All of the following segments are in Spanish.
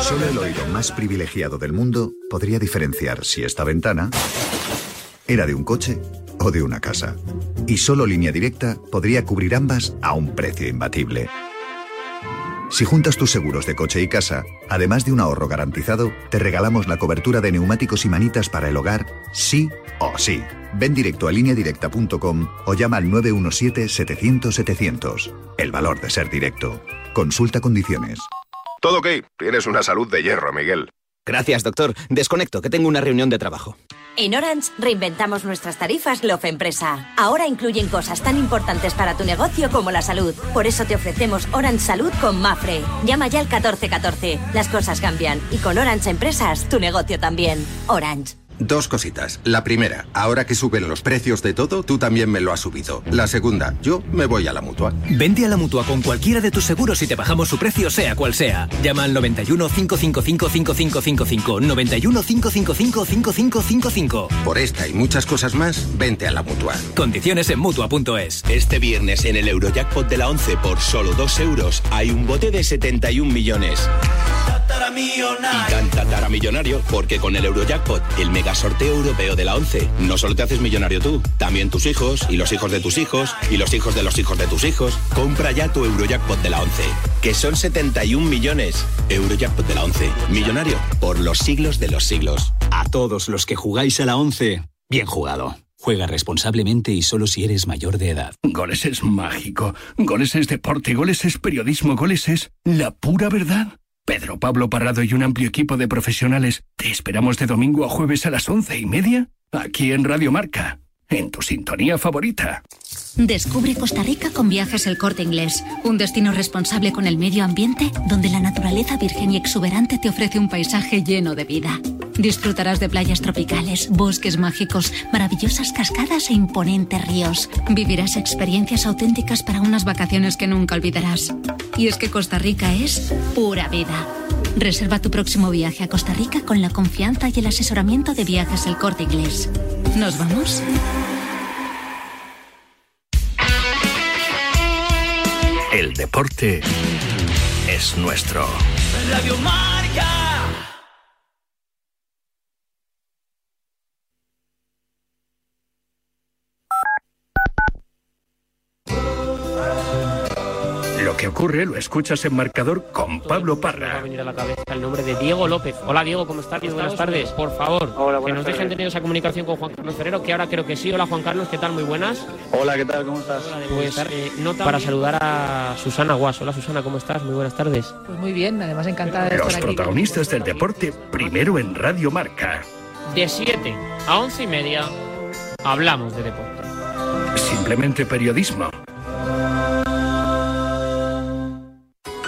Solo el oído más privilegiado del mundo podría diferenciar si esta ventana era de un coche o de una casa. Y solo línea directa podría cubrir ambas a un precio imbatible. Si juntas tus seguros de coche y casa, además de un ahorro garantizado, te regalamos la cobertura de neumáticos y manitas para el hogar, sí o sí. Ven directo a lineadirecta.com o llama al 917-700-700. El valor de ser directo. Consulta condiciones. Todo ok. Tienes una salud de hierro, Miguel. Gracias, doctor. Desconecto, que tengo una reunión de trabajo. En Orange reinventamos nuestras tarifas Love Empresa. Ahora incluyen cosas tan importantes para tu negocio como la salud. Por eso te ofrecemos Orange Salud con Mafre. Llama ya al 1414. Las cosas cambian y con Orange Empresas tu negocio también. Orange. Dos cositas. La primera, ahora que suben los precios de todo, tú también me lo has subido. La segunda, yo me voy a la mutua. Vente a la mutua con cualquiera de tus seguros y te bajamos su precio, sea cual sea. Llama al 91 555 5555. 91 555 5555. Por esta y muchas cosas más, vente a la mutua. Condiciones en mutua.es. Este viernes en el Eurojackpot de la 11 por solo 2 euros hay un bote de 71 millones. Y tan tatara millonario porque con el Eurojackpot, el mega sorteo europeo de la 11, no solo te haces millonario tú, también tus hijos y los hijos de tus hijos y los hijos de los hijos de tus hijos. Compra ya tu Eurojackpot de la 11, que son 71 millones. Eurojackpot de la 11, millonario por los siglos de los siglos. A todos los que jugáis a la 11, bien jugado. Juega responsablemente y solo si eres mayor de edad. Goles es mágico. Goles es deporte. Goles es periodismo. Goles es la pura verdad. Pedro Pablo Parrado y un amplio equipo de profesionales te esperamos de domingo a jueves a las once y media aquí en Radio Marca, en tu sintonía favorita. Descubre Costa Rica con Viajes El Corte Inglés, un destino responsable con el medio ambiente donde la naturaleza virgen y exuberante te ofrece un paisaje lleno de vida. Disfrutarás de playas tropicales, bosques mágicos, maravillosas cascadas e imponentes ríos. Vivirás experiencias auténticas para unas vacaciones que nunca olvidarás. Y es que Costa Rica es pura vida. Reserva tu próximo viaje a Costa Rica con la confianza y el asesoramiento de Viajes El Corte Inglés. ¿Nos vamos? El deporte es nuestro. Radio Marca. Ocurre lo escuchas en marcador con Pablo Parra. ha venido a la cabeza el nombre de Diego López. Hola Diego, ¿cómo estás? Buenas tardes. Por favor, que nos dejen tener esa comunicación con Juan Carlos Ferrero, que ahora creo que sí. Hola Juan Carlos, ¿qué tal? Muy buenas. Hola, ¿qué tal? ¿Cómo estás? Pues eh, nota para saludar a Susana Guas. Hola Susana, ¿cómo estás? Muy buenas tardes. Pues muy bien, además encantada de Los estar aquí. protagonistas del deporte primero en Radio Marca. De 7 a 11 y media hablamos de deporte. Simplemente periodismo.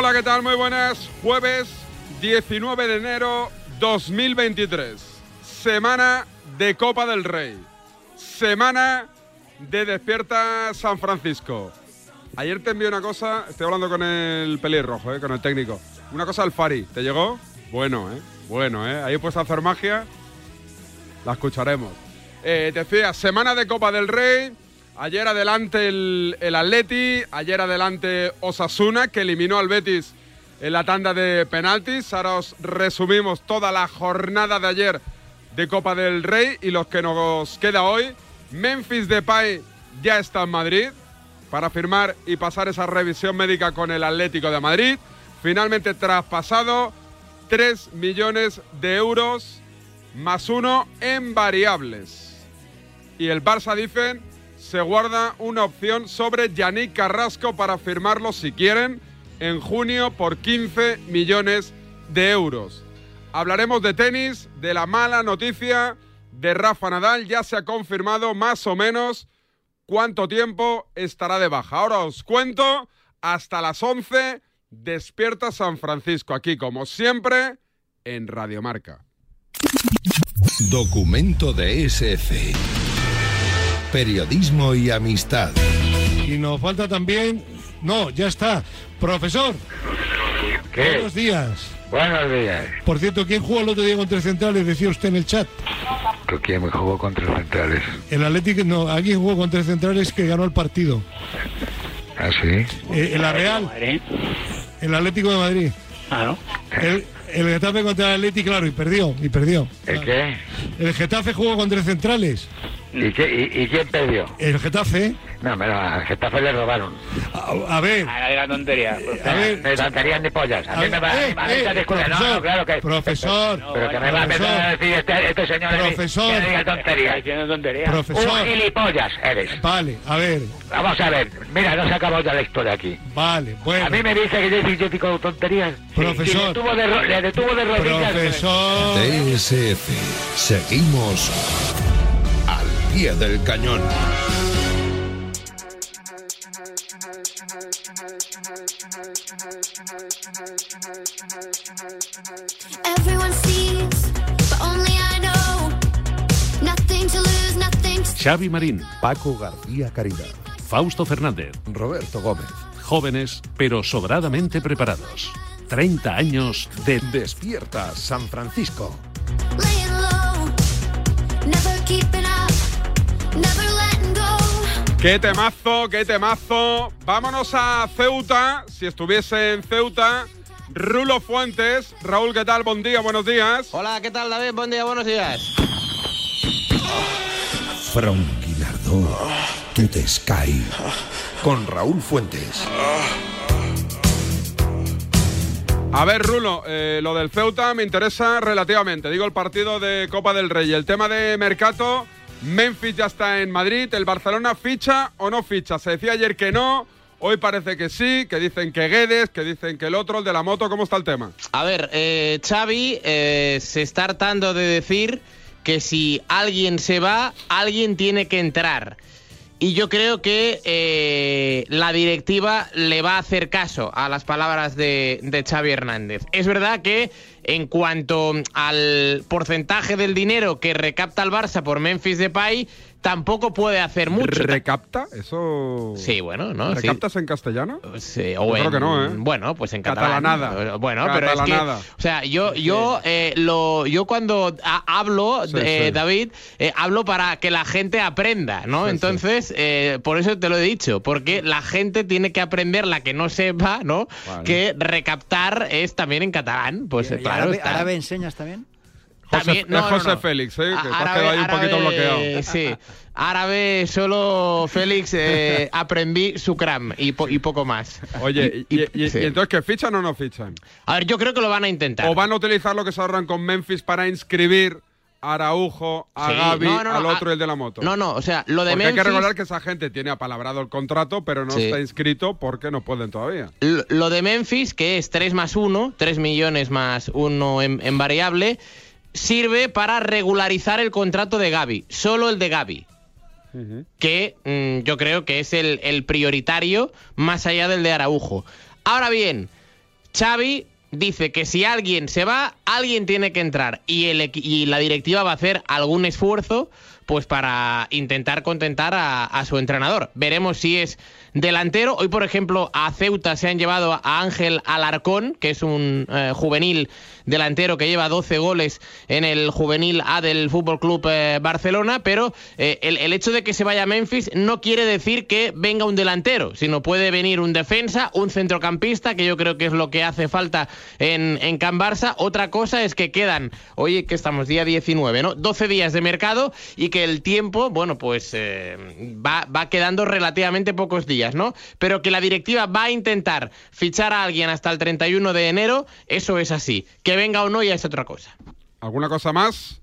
¿Qué tal? Muy buenas. Jueves 19 de enero 2023. Semana de Copa del Rey. Semana de Despierta San Francisco. Ayer te envié una cosa, estoy hablando con el pelirrojo, eh, con el técnico. Una cosa al Fari, ¿te llegó? Bueno, ¿eh? Bueno, ¿eh? Ahí puedes hacer magia. La escucharemos. Eh, te decía, semana de Copa del Rey. Ayer adelante el, el Atleti, ayer adelante Osasuna, que eliminó al Betis en la tanda de penaltis. Ahora os resumimos toda la jornada de ayer de Copa del Rey y los que nos queda hoy. Memphis Depay ya está en Madrid para firmar y pasar esa revisión médica con el Atlético de Madrid. Finalmente traspasado 3 millones de euros más uno en variables. Y el Barça dicen se guarda una opción sobre Yannick Carrasco para firmarlo si quieren en junio por 15 millones de euros. Hablaremos de tenis, de la mala noticia de Rafa Nadal. Ya se ha confirmado más o menos cuánto tiempo estará de baja. Ahora os cuento hasta las 11. Despierta San Francisco, aquí como siempre en Radiomarca. Documento de SF. Periodismo y amistad. Y nos falta también. No, ya está. Profesor. ¿Qué? Buenos días. Buenos días. Por cierto, ¿quién jugó el otro día contra el Centrales? Decía usted en el chat. ¿Con quién me jugó contra centrales? El Atlético, no, alguien jugó contra el Centrales que ganó el partido. ¿Ah, sí? Eh, la Real. El Atlético de Madrid. Claro. El, el Getafe contra el Atlético, claro, y perdió, y perdió. ¿El qué? El Getafe jugó contra Centrales. ¿Y, qué, y, y quién perdió? El Getafe. No, pero al Getafe le robaron. A, a ver. Ah, era tontería. A ver. De tonterías ni pollas. A, A mí ver, me va eh, a mí eh, me disculpe, no, profesor, no, claro que... profesor, Pero que me va a empezar a decir este, este señor... a Profesor. Que diga tonterías. Profesor. Un gilipollas eres. Vale, a ver. Vamos a ver. Mira, no se acabó ya la historia aquí. Vale, bueno. A mí me dice que yo, yo digo tonterías. Profesor. Y le detuvo de, ro- le detuvo de rodillas. Profesor. DSF. Seguimos pie del cañón. Everyone sees, but only I know. Nothing to lose, nothing to Xavi Marín, Paco García Caridad. Fausto Fernández, Roberto Gómez. jóvenes pero sobradamente preparados. 30 años de Despierta San Francisco. ¡Qué temazo, qué temazo! Vámonos a Ceuta. Si estuviese en Ceuta, Rulo Fuentes. Raúl, ¿qué tal? Buen día, buenos días. Hola, ¿qué tal David? Buen día, buenos días. From Guinardó, to the sky. Con Raúl Fuentes. A ver, Rulo, eh, lo del Ceuta me interesa relativamente. Digo el partido de Copa del Rey. El tema de Mercato, Memphis ya está en Madrid. ¿El Barcelona ficha o no ficha? Se decía ayer que no. Hoy parece que sí, que dicen que Guedes, que dicen que el otro, el de la moto. ¿Cómo está el tema? A ver, eh, Xavi eh, se está hartando de decir que si alguien se va, alguien tiene que entrar. Y yo creo que eh, la directiva le va a hacer caso a las palabras de, de Xavi Hernández. Es verdad que en cuanto al porcentaje del dinero que recapta el Barça por Memphis Depay, tampoco puede hacer mucho. ¿Recapta? Eso. Sí, bueno, ¿no? Sí. ¿Recaptas en castellano? Sí, Yo o creo en- que no, ¿eh? Bueno, pues en catalán. Catalanada. Bueno, pero es que, Catalanada. o sea, yo, yo, eh, lo, yo cuando ha- hablo, Sí, eh, sí. David, eh, hablo para que la gente aprenda, ¿no? Sí, sí. Entonces, eh, por eso te lo he dicho, porque la gente tiene que aprender, la que no sepa, ¿no? Vale. Que recaptar es también en catalán. Pues ¿Y claro, árabe, está. árabe enseñas también? También- no, es no, José no. Félix, ¿eh? que Árabe- quedado ahí un poquito bloqueado. Sí. Árabe solo Félix eh, aprendí Sukram y, po- y poco más. Oye, ¿y, y- y- sí. y entonces qué fichan o no fichan? A ver, yo creo que lo van a intentar. ¿O van a utilizar lo que se ahorran con Memphis para inscribir a Araujo, a Sí, Gaby, no, no, no, al otro a- y el de la moto? No, no, o sea, lo de Porque hay que Memphis- recordar que esa gente tiene apalabrado el contrato, pero no Sí. está inscrito porque no pueden todavía. Lo de Memphis, que es 3 más 1, 3 millones más 1 en, en variable, sirve para regularizar el contrato de Gaby, solo el de Gaby, que mm, yo creo que es el, el prioritario más allá del de Araujo. Ahora bien, Xavi dice que si alguien se va, alguien tiene que entrar y, el, equi- y la directiva va a hacer algún esfuerzo pues para intentar contentar a, a su entrenador. Veremos si es delantero. Hoy, por ejemplo, a Ceuta se han llevado a Ángel Alarcón, que es un eh, juvenil delantero que lleva 12 goles en el juvenil A del Fútbol Club Barcelona, pero eh, el, el hecho de que se vaya a Memphis no quiere decir que venga un delantero, sino puede venir un defensa, un centrocampista, que yo creo que es lo que hace falta en, en Can Barça. Otra cosa es que quedan, oye, que estamos día 19, ¿no? 12 días de mercado y que el tiempo, bueno, pues eh, va, va quedando relativamente pocos días, ¿no? Pero que la directiva va a intentar fichar a alguien hasta el 31 de enero, eso es así. Venga o no ya es otra cosa. ¿Alguna cosa más?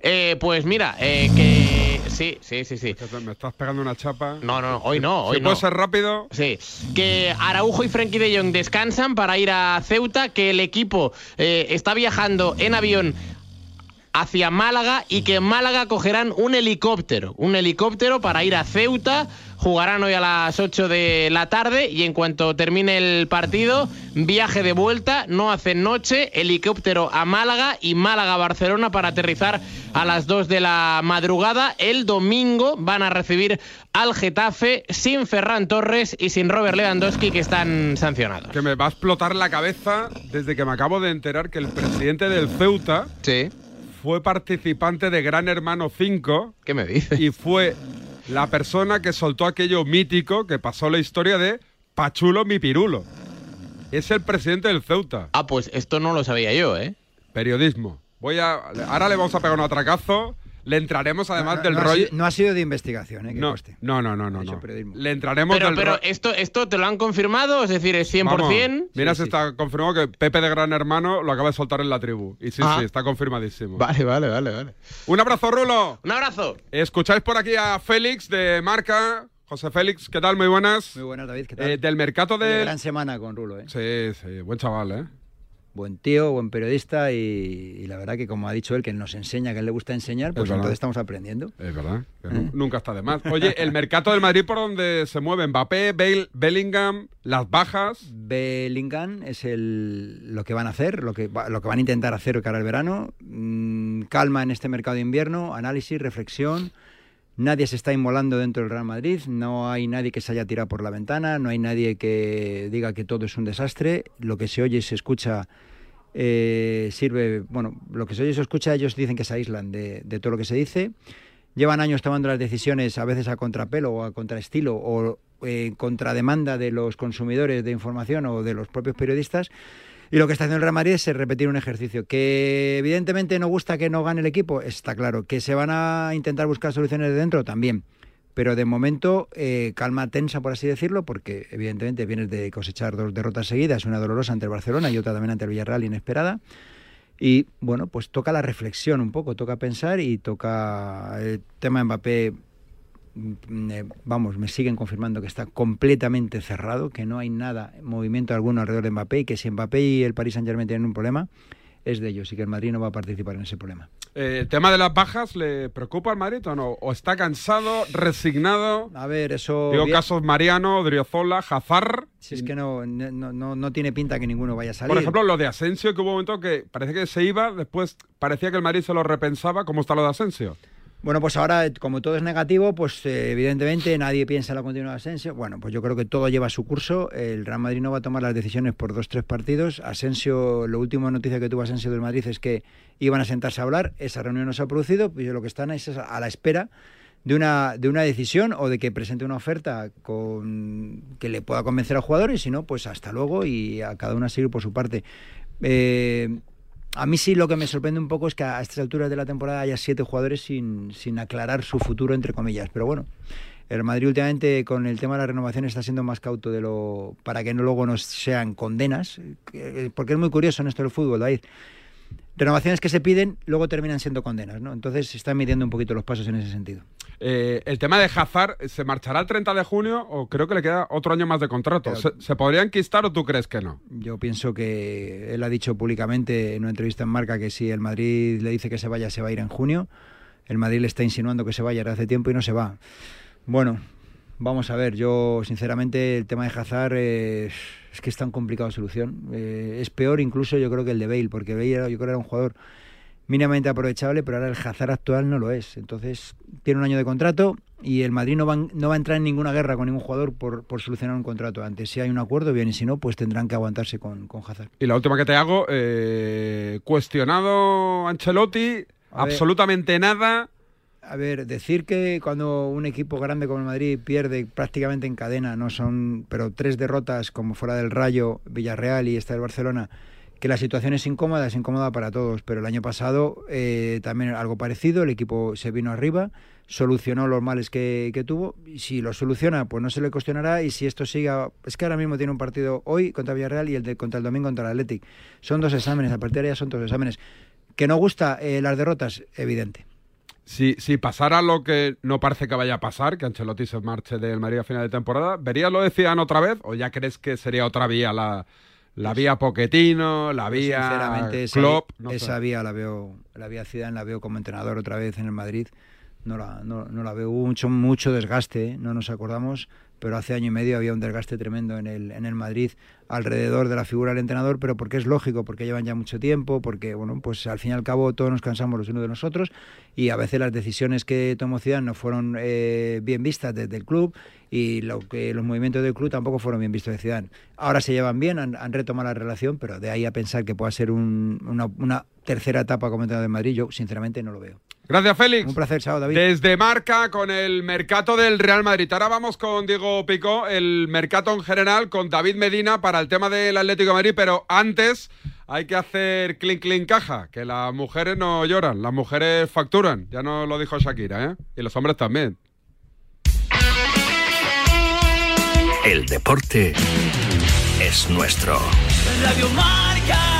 Eh, pues mira, eh, que sí, sí, sí, sí. Me estás pegando una chapa. No, no, hoy no, hoy puede no. ser rápido. Sí, que Araujo y Frenkie de Jong descansan para ir a Ceuta, que el equipo eh, está viajando en avión hacia Málaga y que en Málaga cogerán un helicóptero, un helicóptero para ir a Ceuta, jugarán hoy a las 8 de la tarde y en cuanto termine el partido, viaje de vuelta, no hacen noche, helicóptero a Málaga y Málaga a Barcelona para aterrizar a las 2 de la madrugada. El domingo van a recibir al Getafe sin Ferran Torres y sin Robert Lewandowski que están sancionados. Que me va a explotar la cabeza desde que me acabo de enterar que el presidente del Ceuta fue participante de Gran Hermano 5. ¿Qué me dices? Y fue la persona que soltó aquello mítico que pasó la historia de Pachulo mi pirulo. Es el presidente del Ceuta. Ah, pues esto no lo sabía yo, ¿eh? Periodismo. Voy a. Ahora le vamos a pegar un atracazo. Le entraremos además No, del no ha rollo. sido- no ha sido de investigación, ¿eh? Que No, conste. no, no, no, no. no. Le entraremos Pero, del pero ro- esto, esto te lo han confirmado, es decir, es 100%. Vamos, mira, se está confirmado que Pepe de Gran Hermano lo acaba de soltar en la tribu. Y sí, Ah. sí, está confirmadísimo. Vale, vale, vale, vale. Un abrazo, Rulo. Un abrazo. Escucháis por aquí a Félix de Marca. José Félix, ¿qué tal? Muy buenas. Muy buenas, David, ¿qué tal? Eh, del mercado Oye, de. gran semana con Rulo, ¿eh? Sí, sí, buen chaval, ¿eh? Buen tío, buen periodista y, y la verdad que como ha dicho él, que nos enseña, que a él le gusta enseñar, pues entonces estamos aprendiendo. Es verdad. que ¿Eh? nu- Nunca está de más. Oye, el mercado del Madrid por donde se mueve Mbappé, Bale, Bellingham, las bajas. Bellingham es el, lo que van a hacer, lo que, lo que van a intentar hacer cara al verano. Mm, calma en este mercado de invierno, análisis, reflexión. Nadie se está inmolando dentro del Real Madrid, no hay nadie que se haya tirado por la ventana, no hay nadie que diga que todo es un desastre. Lo que se oye y se escucha eh, sirve, bueno, lo que se oye y se escucha, ellos dicen que se aíslan de, todo lo que se dice. Llevan años tomando las decisiones a veces a contrapelo o a contraestilo o eh, en contrademanda de los consumidores de información o de los propios periodistas. Y lo que está haciendo el Real Madrid es repetir un ejercicio que evidentemente no gusta que no gane el equipo, está claro. Que se van a intentar buscar soluciones de dentro también. Pero de momento, eh, calma tensa, por así decirlo, porque evidentemente vienes de cosechar dos derrotas seguidas, una dolorosa ante el Barcelona y otra también ante el Villarreal inesperada. Y bueno, pues toca la reflexión un poco, toca pensar y toca el tema de Mbappé. Eh, Vamos, me siguen confirmando que está completamente cerrado, que no hay nada, movimiento alguno alrededor de Mbappé y que si Mbappé y el Paris Saint Germain tienen un problema, es de ellos y que el Madrid no va a participar en ese problema. Eh, ¿El tema de las bajas le preocupa al Madrid o no? ¿O está cansado, resignado? A ver, eso. Digo bien- casos Mariano, Driozola, Hazard. Si es que no, no, no, no tiene pinta que ninguno vaya a salir. Por ejemplo, lo de Asensio, que hubo un momento que parece que se iba, después parecía que el Madrid se lo repensaba. ¿Cómo está lo de Asensio? Bueno, pues ahora, como todo es negativo, pues eh, evidentemente nadie piensa en la continuidad de Asensio. Bueno, pues yo creo que todo lleva su curso. El Real Madrid no va a tomar las decisiones por dos, tres partidos. Asensio, lo último noticia que tuvo Asensio del Madrid es que iban a sentarse a hablar. Esa reunión no se ha producido, pues lo que están es a la espera de una, de una decisión o de que presente una oferta con que le pueda convencer al jugador y si no, pues hasta luego y a cada uno a seguir por su parte. Eh, a mí sí lo que me sorprende un poco es que a estas alturas de la temporada haya siete jugadores sin, sin aclarar su futuro, entre comillas. Pero bueno, el Madrid últimamente con el tema de la renovación está siendo más cauto de lo para que no luego nos sean condenas, que- porque es muy curioso en esto del fútbol, David. Renovaciones que se piden luego terminan siendo condenas, ¿no? Entonces se están midiendo un poquito los pasos en ese sentido. Eh, el tema de Hazard, ¿se marchará el 30 de junio o creo que le queda otro año más de contrato? ¿Se, se podría enquistar o tú crees que no? Yo pienso que él ha dicho públicamente en una entrevista en Marca que si el Madrid le dice que se vaya, se va a ir en junio. El Madrid le está insinuando que se vaya desde hace tiempo y no se va. Bueno, Vamos a ver, yo sinceramente el tema de Hazard eh, es que es tan complicado de solución. Eh, es peor incluso yo creo que el de Bale, porque Bale era- yo creo era un jugador mínimamente aprovechable, pero ahora el Hazard actual no lo es. Entonces tiene un año de contrato y el Madrid no va, no va a entrar en ninguna guerra con ningún jugador por, por solucionar un contrato antes. Si hay un acuerdo, bien, y si no, pues tendrán que aguantarse con, con Hazard. Y la última que te hago, eh, cuestionado Ancelotti, A ver. absolutamente nada. A ver, decir que cuando un equipo grande como el Madrid pierde prácticamente en cadena, no son, pero tres derrotas como fuera del Rayo, Villarreal y esta del Barcelona, que la situación es incómoda, es incómoda para todos. Pero el año pasado eh, también algo parecido, el equipo se vino arriba, solucionó los males que, tuvo, y si lo soluciona, pues no se le cuestionará, y si esto siga, es que ahora mismo tiene un partido hoy contra Villarreal y el de contra el domingo contra el Athletic. Son dos exámenes, a partir de ahí son dos exámenes. Que no gusta eh, las derrotas, evidente. Si, si pasara lo que no parece que vaya a pasar, que Ancelotti se marche del Madrid a final de temporada, ¿verías lo decían otra vez? ¿O ya crees que sería otra vía la, la vía Poquetino, la vía Pues Sinceramente, esa, Klopp? No esa sé. vía la veo, la vía Zidane la veo como entrenador otra vez en el Madrid. No la, no, no la veo. Hubo mucho, mucho desgaste, ¿eh? no nos acordamos, pero hace año y medio había un desgaste tremendo en el, en el Madrid alrededor de la figura del entrenador, pero porque es lógico, porque llevan ya mucho tiempo, porque bueno, pues al fin y al cabo todos nos cansamos los unos de nosotros y a veces las decisiones que tomó Zidane no fueron eh, bien vistas desde el club y lo que los movimientos del club tampoco fueron bien vistos de Zidane. Ahora se llevan bien, han, han retomado la relación, pero de ahí a pensar que pueda ser un- una, una tercera etapa como entrenador de Madrid, yo sinceramente no lo veo. Gracias, Félix. Un placer, chao, David. Desde Marca con el mercado del Real Madrid. Ahora vamos con Diego Picó, el mercado en general, con David Medina para el tema del Atlético de Madrid, pero antes hay que hacer clink clink caja, que las mujeres no lloran, las mujeres facturan, ya nos lo dijo Shakira, ¿eh? Y los hombres también. El deporte es nuestro. Radio Marca.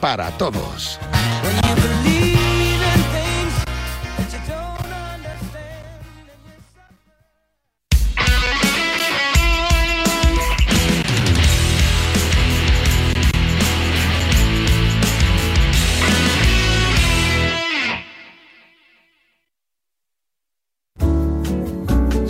para todos.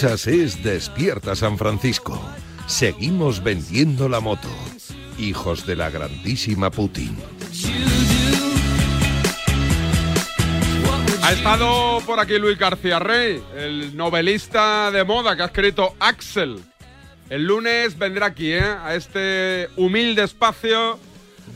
Es Despierta San Francisco. Seguimos vendiendo la moto. Hijos de la grandísima Putin. Ha estado por aquí Luis García Rey, el novelista de moda que ha escrito Axel. El lunes vendrá aquí, ¿eh? a este humilde espacio.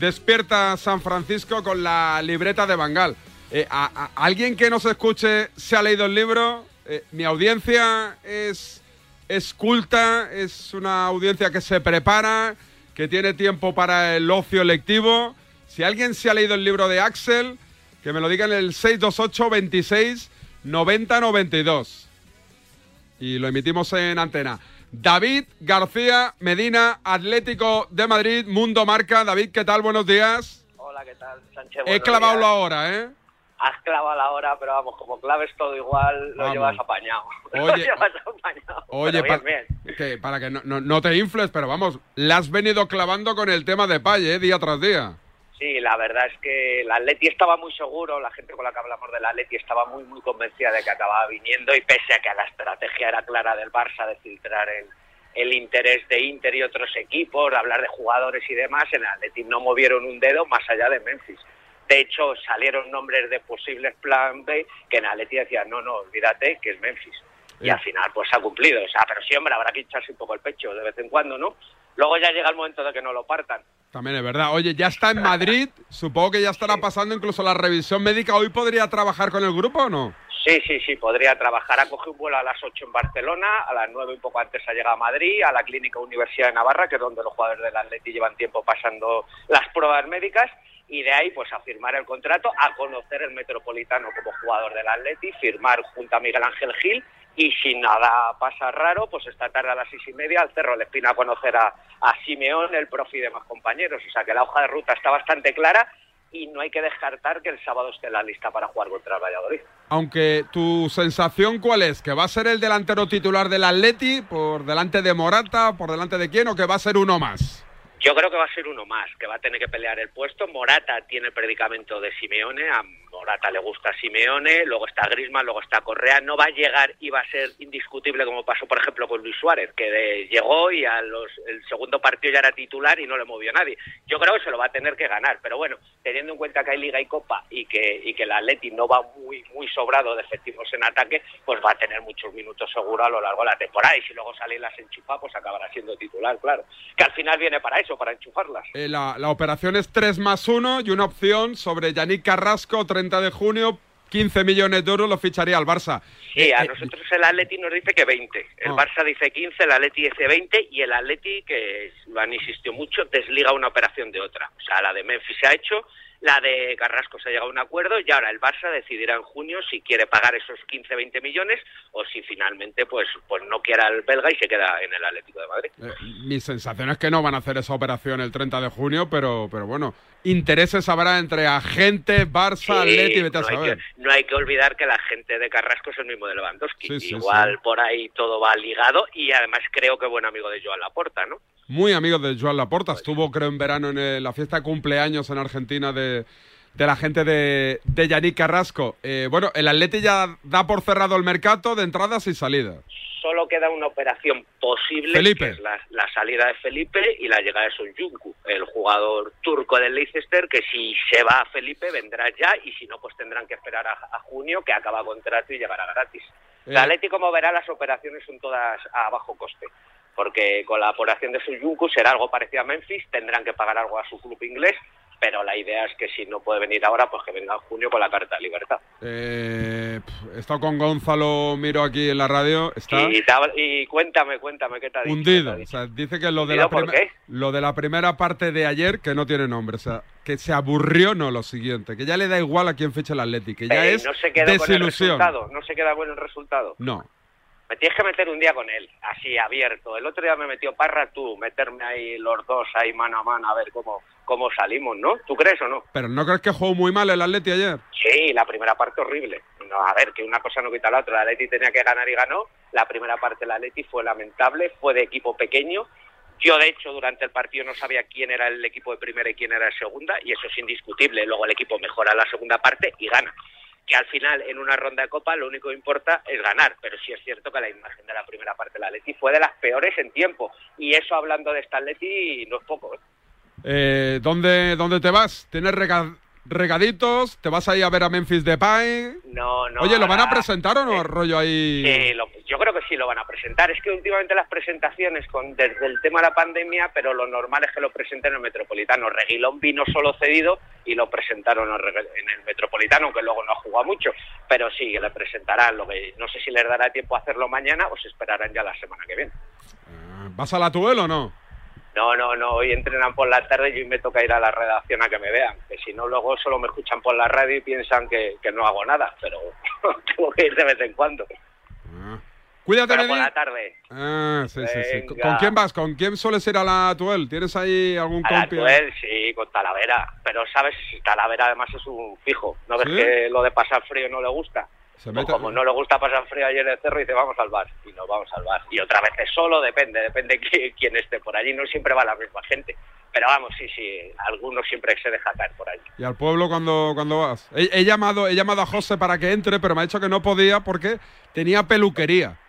Despierta San Francisco con la libreta de Bangal. Eh, a- ¿Alguien que nos escuche se ha leído el libro? Eh, mi audiencia es, es culta, es una audiencia que se prepara, que tiene tiempo para el ocio lectivo. Si alguien se ha leído el libro de Axel, que me lo diga en el 628 26 90 92. Y lo emitimos en antena. David García Medina, Atlético de Madrid, Mundo Marca. David, ¿qué tal? Buenos días. Hola, ¿qué tal, Sánchez? He clavado días. la hora, ¿eh? Has clavado la hora, pero vamos, como claves todo igual, lo Vamos. llevas apañado. Lo Oye, llevas apañado. Oye, Pero pa- bien, bien. que para que no, no- no te infles, pero vamos, la has venido clavando con el tema de Paye, ¿eh? día tras día. Sí, la verdad es que el Atleti estaba muy seguro, la gente con la que hablamos del Atleti estaba muy, muy convencida de que acababa viniendo y pese a que la estrategia era clara del Barça de filtrar el, el interés de Inter y otros equipos, de hablar de jugadores y demás, en el Atleti no movieron un dedo más allá de Memphis. De hecho, salieron nombres de posibles plan B que en Atleti decían, no, no, olvídate que es Memphis. Y al final, pues ha cumplido. O sea, pero sí, hombre, habrá que hincharse un poco el pecho de vez en cuando, ¿no? Luego ya llega el momento de que no lo partan. También es verdad. Oye, ya está en Madrid, supongo que ya estará pasando incluso la revisión médica. ¿Hoy podría trabajar con el grupo o no? Sí, sí, sí, podría trabajar. Ha cogido un vuelo a las 8 en Barcelona, a las 9 un poco antes ha llegado a Madrid, a la Clínica Universidad de Navarra, que es donde los jugadores del Atleti llevan tiempo pasando las pruebas médicas, y de ahí pues a firmar el contrato, a conocer el Metropolitano como jugador del Atleti, firmar junto a Miguel Ángel Gil, y si nada pasa raro, pues esta tarde a las seis y media al Cerro Espina a conocer a, Simeón, el profe y demás compañeros. O sea que la hoja de ruta está bastante clara y no hay que descartar que el sábado esté la lista para jugar contra el Valladolid. Aunque tu sensación cuál es, que va a ser el delantero titular del Atleti por delante de Morata, por delante de quién o que va a ser uno más. Yo creo que va a ser uno más, que va a tener que pelear el puesto. Morata tiene el predicamento de Simeone, a Morata le gusta Simeone, luego está Grisman, luego está Correa. No va a llegar y va a ser indiscutible como pasó, por ejemplo, con Luis Suárez, que de- llegó y al el segundo partido ya era titular y no le movió nadie. Yo creo que se lo va a tener que ganar, pero bueno, teniendo en cuenta que hay Liga y Copa y que, y que el Atleti no va muy, muy sobrado de efectivos en ataque, pues va a tener muchos minutos seguro a lo largo de la temporada. Y si luego salen las enchufa, pues acabará siendo titular, claro. Que al final viene para eso, para enchufarlas. Eh, la, la operación es 3 más 1 y una opción sobre Yannick Carrasco, 30 de junio, 15 millones de euros lo ficharía al Barça. Sí, a Eh, nosotros el Atleti nos dice que 20. El Ah. Barça dice 15, el Atleti dice 20 y el Atleti, que lo han insistido mucho, desliga una operación de otra. O sea, la de Memphis se ha hecho, la de Carrasco se ha llegado a un acuerdo y ahora el Barça decidirá en junio si quiere pagar esos 15, 20 millones o si finalmente pues, pues no quiera el belga y se queda en el Atlético de Madrid. Eh, mi sensación es que no van a hacer esa operación el 30 de junio, pero, pero bueno, intereses habrá entre agentes, Barça, Atleti, vete a no, hay que, no hay que olvidar que la gente de Carrasco es el mismo de Lewandowski. Sí, sí, Igual sí. por ahí todo va ligado y además creo que buen amigo de Joan Laporta, ¿no? Muy amigos de Joan Laporta. Estuvo, creo, en verano en eh, la fiesta de cumpleaños en Argentina de, de la gente de, de Yannick Carrasco. Eh, bueno, el Atleti ya da por cerrado el mercado de entradas y salidas. Solo queda una operación posible, Felipe. que es la, la salida de Felipe y la llegada de Soyuncu, el jugador turco del Leicester, que si se va a Felipe vendrá ya y si no, pues tendrán que esperar a, a junio, que acaba contrato y llegará gratis. El Eh. Atleti, como verá, las operaciones son todas a bajo coste, porque con la operación de Soyuncu será algo parecido a Memphis, tendrán que pagar algo a su club inglés, pero la idea es que si no puede venir ahora, pues que venga en junio con la carta de libertad. Eh, he estado con Gonzalo Miro aquí en la radio. Está Y, cuéntame, cuéntame, ¿qué te ha dicho? hundido. O sea, dice que lo de, la lo de la primera parte de ayer, que no tiene nombre. O sea, que se aburrió, no, lo siguiente. Que ya le da igual a quién ficha el Atlético. Que ya Eh, es no se queda con el desilusión. resultado, no se queda bueno el resultado. No. Me tienes que meter un día con él, así abierto. El otro día me metió Parra tú, meterme ahí los dos ahí mano a mano a ver cómo, cómo salimos, ¿no? ¿Tú crees o no? Pero ¿no crees que jugó muy mal el Atleti ayer? Sí, la primera parte horrible. No, a ver, que una cosa no quita la otra. El Atleti tenía que ganar y ganó. La primera parte del Atleti fue lamentable, fue de equipo pequeño. Yo, de hecho, durante el partido no sabía quién era el equipo de primera y quién era el segunda, y eso es indiscutible. Luego el equipo mejora la segunda parte y gana. Que al final, en una ronda de Copa, lo único que importa es ganar. Pero sí es cierto que la imagen de la primera parte del Atleti fue de las peores en tiempo. Y eso, hablando de este Atleti, no es poco. ¿eh? Eh, ¿dónde, ¿Dónde te vas? ¿Tienes regaditos? ¿Te vas ahí a ver a Memphis Depay? No, no. Oye, ¿lo van a presentar o no? rollo ahí... Lo- yo creo que sí lo van a presentar. Es que últimamente las presentaciones, con desde el tema de la pandemia, pero lo normal es que lo presenten en el Metropolitano. Reguilón vino solo cedido y lo presentaron en el Metropolitano, aunque luego no ha jugado mucho. Pero sí, le presentarán. Lo que no sé si les dará tiempo a hacerlo mañana o se esperarán ya la semana que viene. ¿Vas a la Tuel o no? No, no, no, hoy entrenan por la tarde y hoy me toca ir a la redacción a que me vean, que si no luego solo me escuchan por la radio y piensan que, que no hago nada, pero tengo que ir de vez en cuando. Cuídate, Pero por la tarde. Ah, sí, sí, sí. ¿Con- Venga. ¿Con quién vas? ¿Con quién sueles ir a la Tuel? ¿Tienes ahí algún A la compi? Tuel, sí, con Talavera. Pero, ¿sabes? Talavera además es un fijo. ¿No ves ¿Sí? que lo de pasar frío no le gusta? Se Pues como no le gusta pasar frío ayer en el cerro, dice vamos al bar. Y nos vamos al bar. Y otra vez es solo, depende, depende qui- quién esté por allí. No siempre va la misma gente. Pero vamos, sí, sí, algunos siempre se deja caer por allí. ¿Y al pueblo cuando, cuando vas? He, he llamado, he llamado a José para que entre, pero me ha dicho que no podía porque tenía peluquería.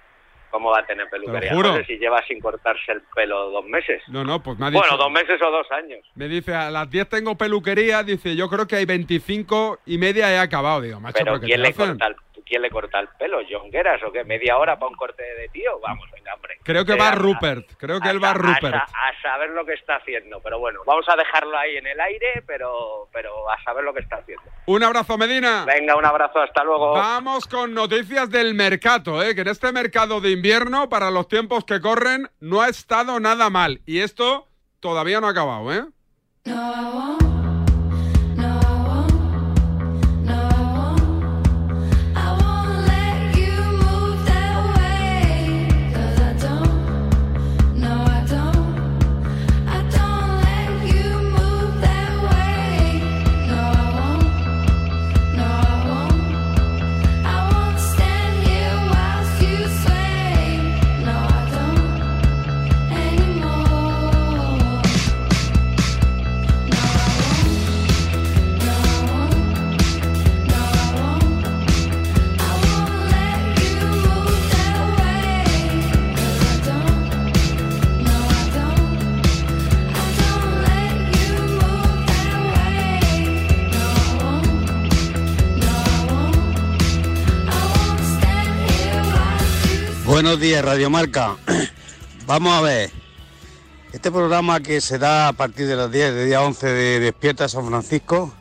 ¿Cómo va a tener peluquería? No sé si lleva sin cortarse el pelo dos meses. No, no, pues me ha dicho... Bueno, dos meses o dos años. Me dice, a las 10 tengo peluquería, dice, yo creo que hay 25 y media he acabado. Digo, macho, Pero ¿pero qué ¿quién te le, corta el, ¿quién le corta el pelo? ¿Jongueras o qué? ¿Media hora para un corte de tío? Vamos, venga, hombre. Creo que va a- Rupert, creo que a él va a Rupert. A, saber lo que está haciendo. Pero bueno, vamos a dejarlo ahí en el aire, pero, pero a saber lo que está haciendo. Un abrazo, Medina. Venga, un abrazo, hasta luego. Vamos con noticias del mercado, ¿eh? que en este mercado de invierno, para los tiempos que corren, no ha estado nada mal. Y esto todavía no ha acabado, ¿eh? Buenos días, Radio Marca. Vamos a ver. Este programa que se da a partir de las 10, de día 11 de Despierta San Francisco.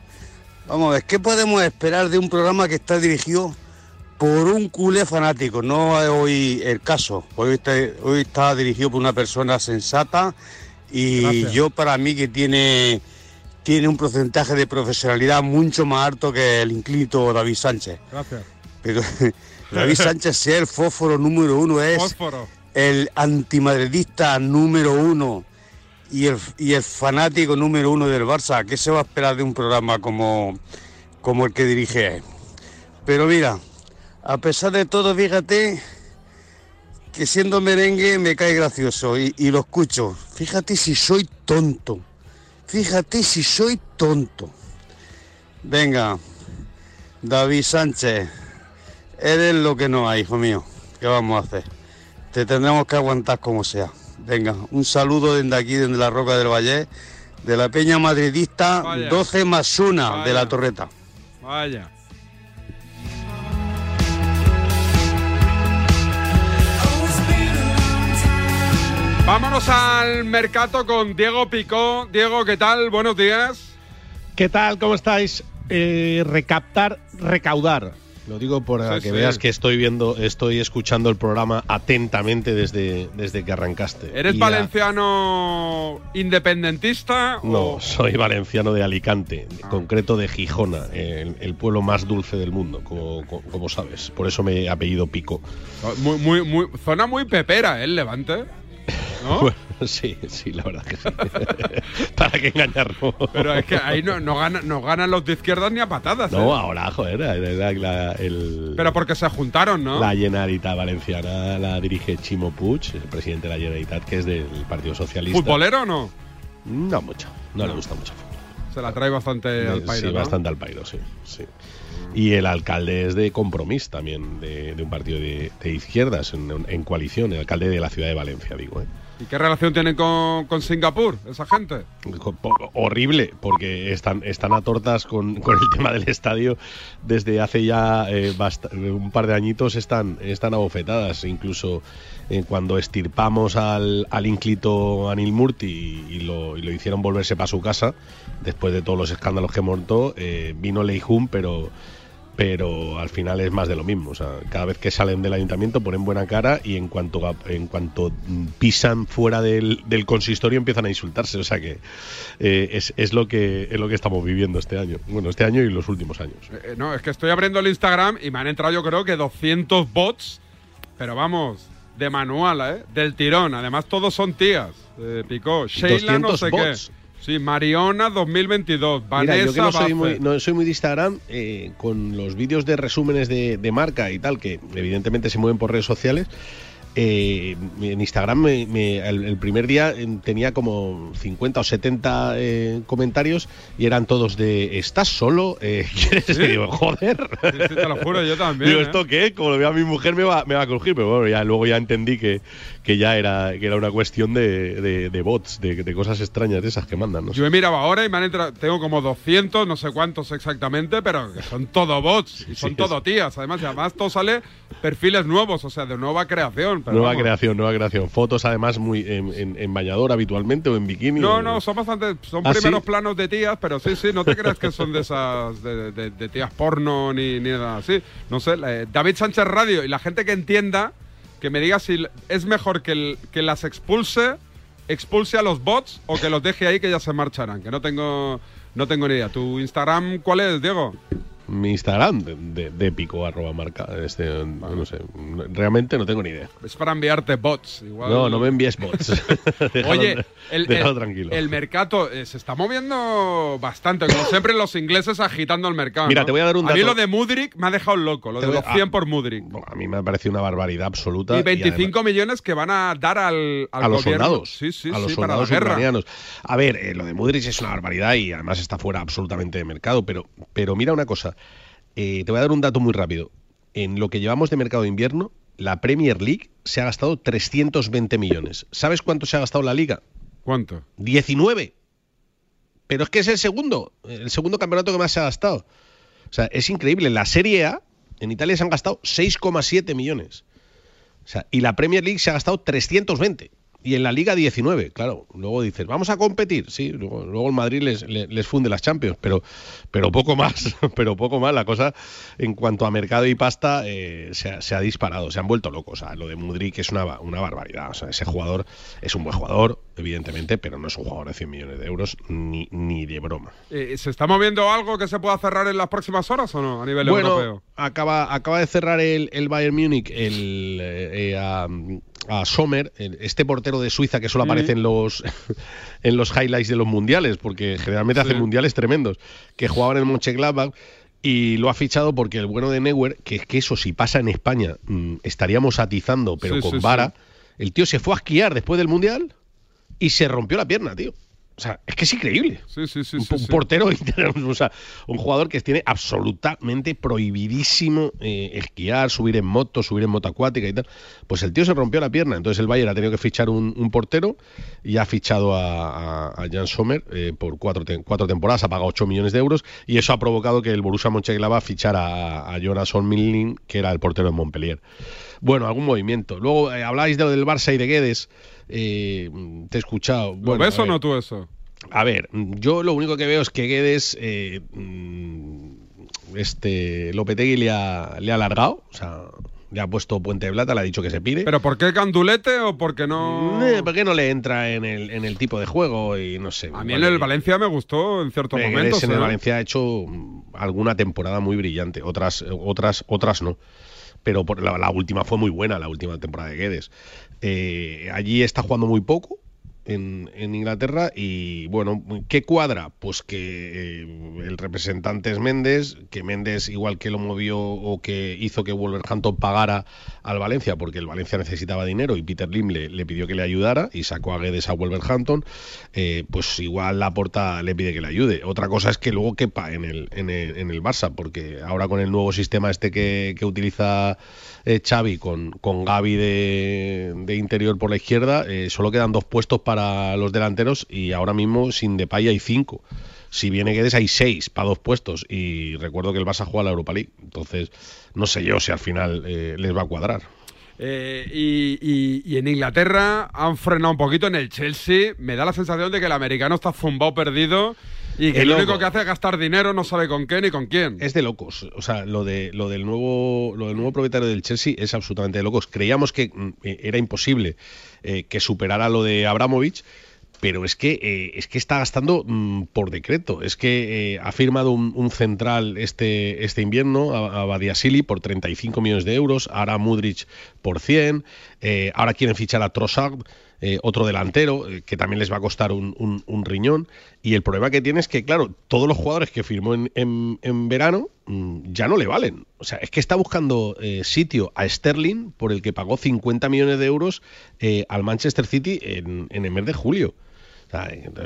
Vamos a ver, ¿qué podemos esperar de un programa que está dirigido por un culé fanático? No es hoy el caso. Hoy está, hoy está dirigido por una persona sensata y Gracias. yo para mí que tiene, tiene un porcentaje de profesionalidad mucho más alto que el inclito David Sánchez. Gracias. Pero David Sánchez si es el fósforo número uno, es Fósforo. el antimadridista número uno y el, y el fanático número uno del Barça. ¿Qué se va a esperar de un programa como, como el que dirige? Pero mira, a pesar de todo, fíjate que siendo merengue me cae gracioso y, y lo escucho. Fíjate si soy tonto. Fíjate si soy tonto. Venga, David Sánchez, eres lo que no hay, hijo mío. ¿Qué vamos a hacer? Te tendremos que aguantar como sea. Venga, un saludo desde aquí, desde la Roca del Valle, de la Peña Madridista Vaya. 12 más 1 de Vaya. la Torreta. Vaya. Vámonos al mercado con Diego Picó. Diego, ¿qué tal? Buenos días. ¿Qué tal? ¿Cómo estáis? Eh, recaptar, recaudar. Lo digo para Sí, que sí. veas que estoy viendo, estoy escuchando el programa atentamente desde, desde que arrancaste. ¿Eres Y a- valenciano independentista? No, o- soy valenciano de Alicante, en concreto de Gijona, el, el pueblo más dulce del mundo, como, como- sabes. Por eso me he apellido Pico. Muy, muy, muy, zona muy pepera, ¿eh? El Levante. ¿No? Bueno, sí, sí, la verdad que sí. Para que engañarnos. Pero es que ahí no, no, gana- no ganan los de izquierdas ni a patadas. No, ¿eh? ahora, joder, la, el, Pero porque se juntaron, ¿no? la Generalitat Valenciana la dirige Chimo Puig, el presidente de la Generalitat, que es del Partido Socialista. ¿Futbolero o no? No mucho, no, le gusta mucho. fútbol. Se la trae bastante al pairo, sí, ¿no? bastante al pairo, sí. sí. Y el alcalde es de Compromís también, de, de un partido de, de izquierdas, en, en coalición, el alcalde de la ciudad de Valencia, digo. ¿eh? ¿Y qué relación tienen con, con Singapur, esa gente? Horrible, porque están, están a tortas con, con el tema del estadio desde hace ya eh, un par de añitos, están, están abofetadas. Incluso eh, cuando estirpamos al, al ínclito Anil Murti y, y lo, y lo hicieron volverse para su casa, después de todos los escándalos que montó, eh, vino Leijun, pero pero al final es más de lo mismo. O sea, cada vez que salen del ayuntamiento ponen buena cara y en cuanto a- en cuanto pisan fuera del, del consistorio empiezan a insultarse. O sea que eh, es, es lo que es lo que estamos viviendo este año. Bueno, este año y los últimos años. Eh, no, es que estoy abriendo el Instagram y me han entrado yo creo que 200 bots, pero vamos, de manual, ¿eh? Del tirón. Además todos son tías. Eh, Picó, Sheila no 200 sé bots. qué. Sí, Mariona 2022, Vanessa Mira, yo que no soy, muy, no soy muy de Instagram, eh, con los vídeos de resúmenes de, de marca y tal, que evidentemente se mueven por redes sociales, eh, en Instagram me- me- el, el primer día eh, tenía como 50 o 70 eh, comentarios y eran todos de ¿estás solo? ¿Quieres? ¿Sí? Y digo, joder. Sí, sí, te lo juro, yo también. Digo. ¿esto qué? Como lo veo a mi mujer me va, me va a crujir, pero bueno, ya, luego ya entendí que, que ya era, que era una cuestión de, de- de bots, de, de cosas extrañas de esas que mandan. ¿no? Yo he mirado ahora y me han entrado, tengo como 200, no sé cuántos exactamente, pero son todo bots y son sí, todo tías. Además, y además todo sale perfiles nuevos, o sea, de nueva creación. pero nueva vamos. creación, nueva creación. Fotos además muy en, en- en bañador habitualmente o en bikini. No, no, son bastante, son ¿Ah, primeros sí? planos de tías, pero sí, sí, no te creas que son de esas, de, tías porno ni, ni nada así. No sé, la- David Sánchez Radio y la gente que entienda, que me diga si es mejor que, que las expulse, expulse a los bots o que los deje ahí que ya se marcharán, que no tengo, no tengo ni idea. ¿Tu Instagram cuál es, Diego? Mi Instagram de, de, de pico arroba marca. Este, no sé, realmente no tengo ni idea. Es para enviarte bots. Igual. No, no me envíes bots. Déjalo- Oye, el, tranquilo. el mercado eh, se está moviendo bastante, como siempre los ingleses agitando el mercado. Mira, ¿no? te voy a dar un A mí dato. lo de Mudrik me ha dejado loco, lo Te de los a- 100 por Mudrik. A mí me ha parecido una barbaridad absoluta. Y 25 millones que van a dar al, al a los gobierno. soldados. Sí, sí, a los sí, para la soldados ucranianos. A ver, eh, lo de Mudrich es una barbaridad y además está fuera absolutamente de mercado. Pero, pero mira una cosa. Eh, te voy a dar un dato muy rápido. En lo que llevamos de mercado de invierno, la Premier League se ha gastado 320 millones. ¿Sabes cuánto se ha gastado la liga? ¿Cuánto? 19. Pero es que es el segundo, el segundo campeonato que más se ha gastado. O sea, es increíble. La Serie A, en Italia se han gastado 6,7 millones. O sea, y la Premier League se ha gastado 320. Y en la Liga 19, claro. Luego dices, vamos a competir. Sí, luego, luego el Madrid les, les, les funde las Champions, pero, pero poco más. Pero poco más. La cosa, en cuanto a mercado y pasta, eh, se, ha, se ha disparado. Se han vuelto locos. O sea, lo de Mudrik es una, una barbaridad. O sea, ese jugador es un buen jugador, evidentemente, pero no es un jugador de 100 millones de euros, ni, ni de broma. Eh, ¿Se está moviendo algo que se pueda cerrar en las próximas horas o no a nivel Bueno, europeo? acaba, acaba de cerrar el, el Bayern Múnich el, eh, eh, a Sommer, este portero de Suiza que solo Mm. aparece en los, en los highlights de los mundiales, porque generalmente Sí. hace mundiales tremendos, que jugaba en el Mönchengladbach y lo ha fichado porque el bueno de Neuer, que es que eso si pasa en España mm, estaríamos atizando, pero Sí, con sí. vara, el tío se fue a esquiar después del mundial y se rompió la pierna, tío. O sea, es que es increíble. Sí, sí, sí. un, portero, o sea, un jugador que tiene absolutamente prohibidísimo eh, esquiar, subir en moto, subir en moto acuática y tal. Pues el tío se rompió la pierna, entonces el Bayern ha tenido que fichar un, un portero y ha fichado a, a- a Jan Sommer eh, por cuatro, te- cuatro temporadas, ha pagado 8 millones de euros y eso ha provocado que el Borussia Mönchengladbach fichara a, a Jonas Milling, que era el portero de Montpellier. Bueno, algún movimiento. Luego eh, habláis de lo del Barça y de Guedes. eh, te he escuchado. ¿Lo Bueno, ves o no tú eso? A ver, yo lo único que veo es que Guedes, eh, mm, este Lopetegui le ha, le ha alargado, o sea, le ha puesto puente de plata, le ha dicho que se pide. ¿Pero por qué candulete o porque no...? Eh, ¿Por qué no le entra en el, en el tipo de juego? Y no sé. A mí en el Valencia me gustó en ciertos momentos. en el ¿eh? Valencia ha hecho mm, alguna temporada muy brillante, otras, otras, otras no. Pero por la, última fue muy buena, la última temporada de Guedes. Eh, allí está jugando muy poco en, Inglaterra y bueno, ¿qué cuadra? Pues que eh, el representante es Méndez, que Méndez igual que lo movió o que hizo que Wolverhampton pagara al Valencia porque el Valencia necesitaba dinero y Peter Lim le, pidió que le ayudara y sacó a Guedes a Wolverhampton, eh, pues igual la porta le pide que le ayude. Otra cosa es que luego quepa en el, en el, en el Barça, porque ahora con el nuevo sistema este que, que utiliza eh, Xavi con, con Gaby de, de interior por la izquierda, eh, solo quedan dos puestos para los delanteros y ahora mismo sin Depay hay cinco. Si viene Guedes hay seis para dos puestos y recuerdo que el Barça juega la Europa League, entonces no sé yo si al final eh, les va a cuadrar. Eh, y, y- y en Inglaterra han frenado un poquito en el Chelsea. Me da la sensación de que el americano está zumbado perdido y que lo único que hace es gastar dinero, no sabe con qué ni con quién. Es de locos. O sea, lo, de, lo, del nuevo, lo del nuevo propietario del Chelsea es absolutamente de locos. Creíamos que mm, eh, era imposible eh, que superara lo de Abramovich. Pero es que, eh, es que está gastando mm, por decreto. Es que eh, ha firmado un, central este, este invierno a, a Badiashile por 35 millones de euros, ahora Mudrich por 100, eh, ahora quieren fichar a Trossard, otro delantero, que también les va a costar un, riñón. Y el problema que tiene es que, claro, todos los jugadores que firmó en, en- en verano mm, ya no le valen. O sea, es que está buscando sitio a Sterling, por el que pagó 50 millones de euros al Manchester City en, en el mes de julio.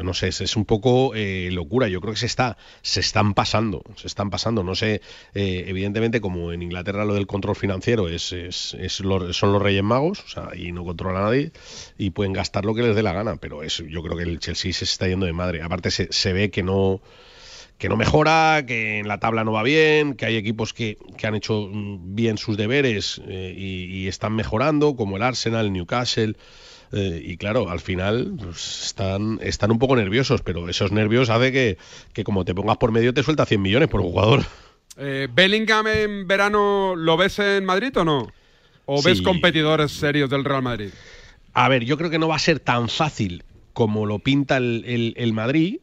No sé, es, un poco eh, locura. Yo creo que se está, se están pasando, se están pasando. No sé, eh, evidentemente, como en Inglaterra lo del control financiero es, es- es son los Reyes Magos, y no controla a nadie, y pueden gastar lo que les dé la gana. Pero es, yo creo que el Chelsea se está yendo de madre. Aparte se, se ve que no que no mejora, que en la tabla no va bien, que hay equipos que, que han hecho mm, bien sus deberes eh, y, y están mejorando, como el Arsenal, el Newcastle. Eh, y claro, al final pues, están, están un poco nerviosos, pero esos nervios hace que, que como te pongas por medio te suelta 100 millones por jugador. Eh, ¿Bellingham en verano lo ves en Madrid o no? ¿O ves competidores serios del Real Madrid? A ver, yo creo que no va a ser tan fácil como lo pinta el, el- el Madrid,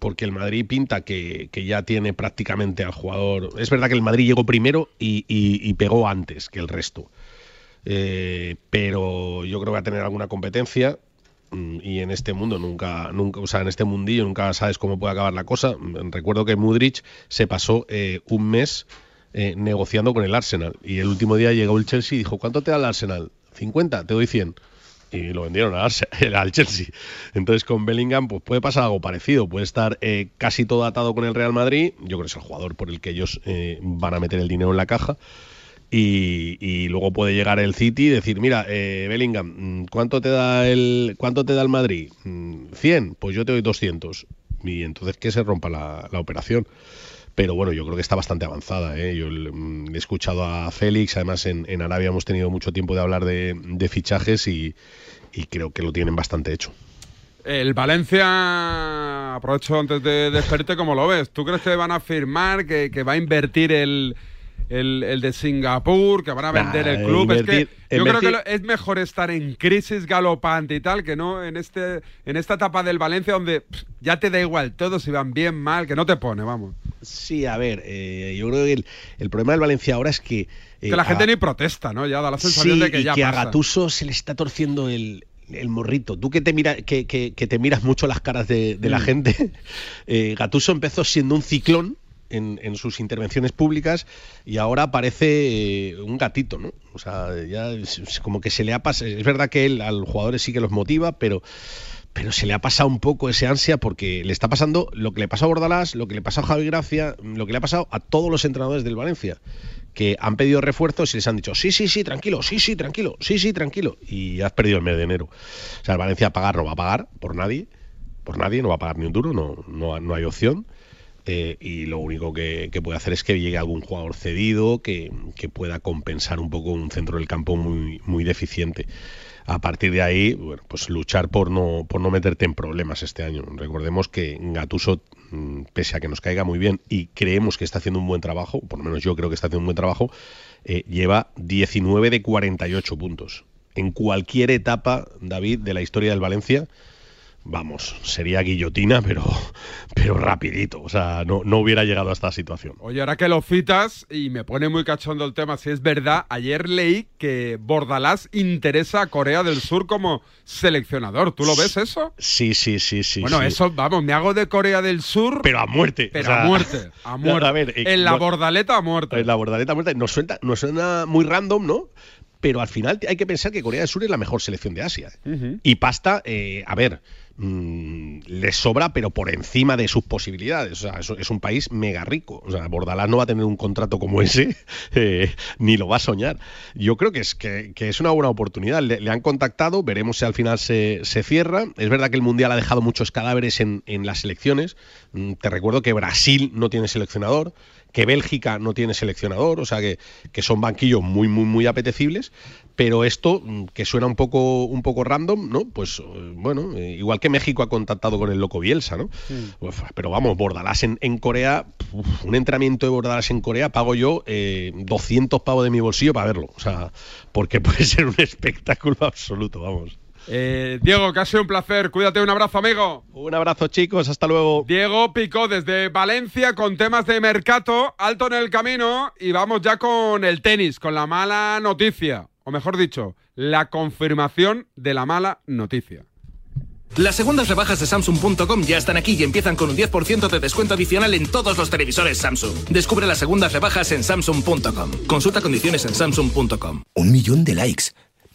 porque el Madrid pinta que, que ya tiene prácticamente al jugador. Es verdad que el Madrid llegó primero y, y- y pegó antes que el resto. Eh, pero yo creo que va a tener alguna competencia. mm, Y en este mundo nunca, nunca, o sea, en este mundillo nunca sabes cómo puede acabar la cosa. Mm, Recuerdo que Mudrich se pasó eh, un mes eh, negociando con el Arsenal. Y el último día llegó el Chelsea y dijo, ¿cuánto te da el Arsenal? 50, te doy 100. Y lo vendieron al, al Chelsea. Entonces con Bellingham pues puede pasar algo parecido. Puede estar eh, casi todo atado con el Real Madrid. Yo creo que es el jugador por el que ellos eh, van a meter el dinero en la caja. Y, luego puede llegar el City y decir, mira, eh, Bellingham, mm, ¿cuánto te da el cuánto te da el Madrid? Mm, 100, pues yo te doy 200. Y entonces que se rompa la, operación. Pero bueno, yo creo que está bastante avanzada. ¿eh? Yo mm, he escuchado a Félix, además en, Arabia hemos tenido mucho tiempo de hablar de, fichajes y, creo que lo tienen bastante hecho. El Valencia, aprovecho antes de despedirte, ¿cómo lo ves? ¿Tú crees que van a firmar, que va a invertir el, el, el de Singapur, que van a vender Nah, el club? es que yo creo que lo- es mejor estar en crisis galopante y tal, que no en este en esta etapa del Valencia donde pff, ya te da igual todo, si van bien, mal, que no te pone, vamos. Sí, a ver, eh, yo creo que el, el problema del Valencia ahora es que... eh, Que la gente a- ni protesta, ¿no? Ya da la sensación Sí, de que y ya que a pasa. Gatuso se le está torciendo el, el morrito. Tú que te mira, que, que- que te miras mucho las caras de, de la Mm. gente, eh, Gatuso empezó siendo un ciclón en, sus intervenciones públicas y ahora parece eh, un gatito, ¿no? O sea, ya es como que se le ha pasado. Es verdad que él a los jugadores sí que los motiva, pero pero se le ha pasado un poco ese ansia porque le está pasando lo que le pasó a Bordalás, lo que le pasó a Javi Gracia, lo que le ha pasado a todos los entrenadores del Valencia, que han pedido refuerzos y les han dicho, sí, sí, sí, tranquilo, sí, sí, tranquilo, sí, sí, tranquilo, y has perdido el mes de enero. O sea, el Valencia a pagar no va a pagar por nadie, por nadie, no va a pagar ni un duro, no, no, no hay opción. Y lo único que, puede hacer es que llegue algún jugador cedido que, que pueda compensar un poco un centro del campo muy, muy deficiente. A partir de ahí, bueno, pues luchar por no, por no meterte en problemas este año. Recordemos que Gatuso, mm, pese a que nos caiga muy bien y creemos que está haciendo un buen trabajo, por lo menos yo creo que está haciendo un buen trabajo, eh, lleva 19 de 48 puntos. En cualquier etapa, David, de la historia del Valencia, vamos, sería guillotina, pero, pero rapidito. O sea, no, no hubiera llegado a esta situación. Oye, ahora que lo citas, y me pone muy cachondo el tema, si es verdad, ayer leí que Bordalás interesa a Corea del Sur como seleccionador. ¿Tú lo ves eso? Sí, sí, sí, sí. bueno, sí. eso, vamos, me hago de Corea del Sur. Pero a muerte. Pero o sea, a muerte, a muerte. A ver, eh, en la no- bordaleta a muerte. En la bordaleta muerta. Nos suena, nos suena muy random, ¿no? Pero al final hay que pensar que Corea del Sur es la mejor selección de Asia. ¿eh? Y pasta, eh, a ver, mm, les sobra, pero por encima de sus posibilidades. O sea, es, un país mega rico. O sea, Bordalás no va a tener un contrato como ese, eh, ni lo va a soñar. Yo creo que es, que, es una buena oportunidad. Le, le han contactado, veremos si al final se, se cierra. Es verdad que el Mundial ha dejado muchos cadáveres en, en las selecciones. Mm, Te recuerdo que Brasil no tiene seleccionador, que Bélgica no tiene seleccionador, o sea que, que son banquillos muy, muy, muy apetecibles, pero esto, mm, que suena un poco, un poco random, ¿no? Pues eh, bueno, eh, igual que México ha contactado con el loco Bielsa, ¿no? Uf, pero vamos, Bordalás en, en Corea, uf, un entrenamiento de Bordalás en Corea, pago yo eh, 200 pavos de mi bolsillo para verlo, o sea, porque puede ser un espectáculo absoluto, vamos. Eh, Diego, que ha sido un placer. Cuídate, un abrazo, amigo. Un abrazo, chicos. Hasta luego. Diego Picó desde Valencia con temas de mercado, alto en el camino. Y vamos ya con el tenis, con la mala noticia. O mejor dicho, la confirmación de la mala noticia. Las segundas rebajas de Samsung.com ya están aquí y empiezan con un 10% de descuento adicional en todos los televisores Samsung. Descubre las segundas rebajas en Samsung.com. Consulta condiciones en Samsung.com. Un millón de likes.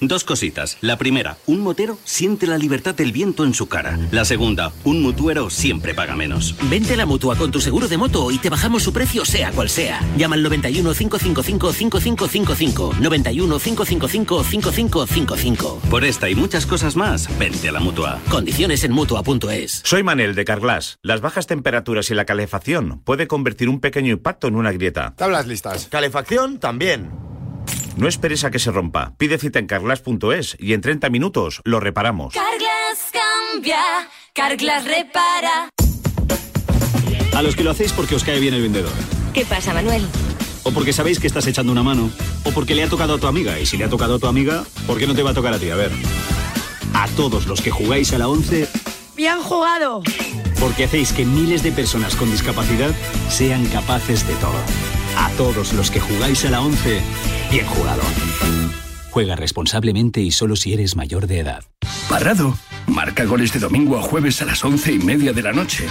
Dos cositas. La primera, un motero siente la libertad del viento en su cara. La segunda, un mutuero siempre paga menos. Vente a la mutua con tu seguro de moto y te bajamos su precio sea cual sea. Llama al 91 555 5555. 91 555 5555. Por esta y muchas cosas más, vente a la mutua. Condiciones en mutua.es. Soy Manel de Carglass. Las bajas temperaturas y la calefacción puede convertir un pequeño impacto en una grieta. Tablas listas. Calefacción también. No esperes a que se rompa. Pide cita en carglass.es y en 30 minutos lo reparamos. Carglass cambia, Carglass repara. A los que lo hacéis porque os cae bien el vendedor. ¿Qué pasa, Manuel? O porque sabéis que estás echando una mano. O porque le ha tocado a tu amiga. Y si le ha tocado a tu amiga, ¿por qué no te va a tocar a ti? A ver. A todos los que jugáis a la 11, Bien jugado. porque hacéis que miles de personas con discapacidad sean capaces de todo. A todos los que jugáis a la 11, bien jugado. Juega responsablemente y solo si eres mayor de edad. Parrado. Marca goles de domingo a jueves a las once y media de la noche.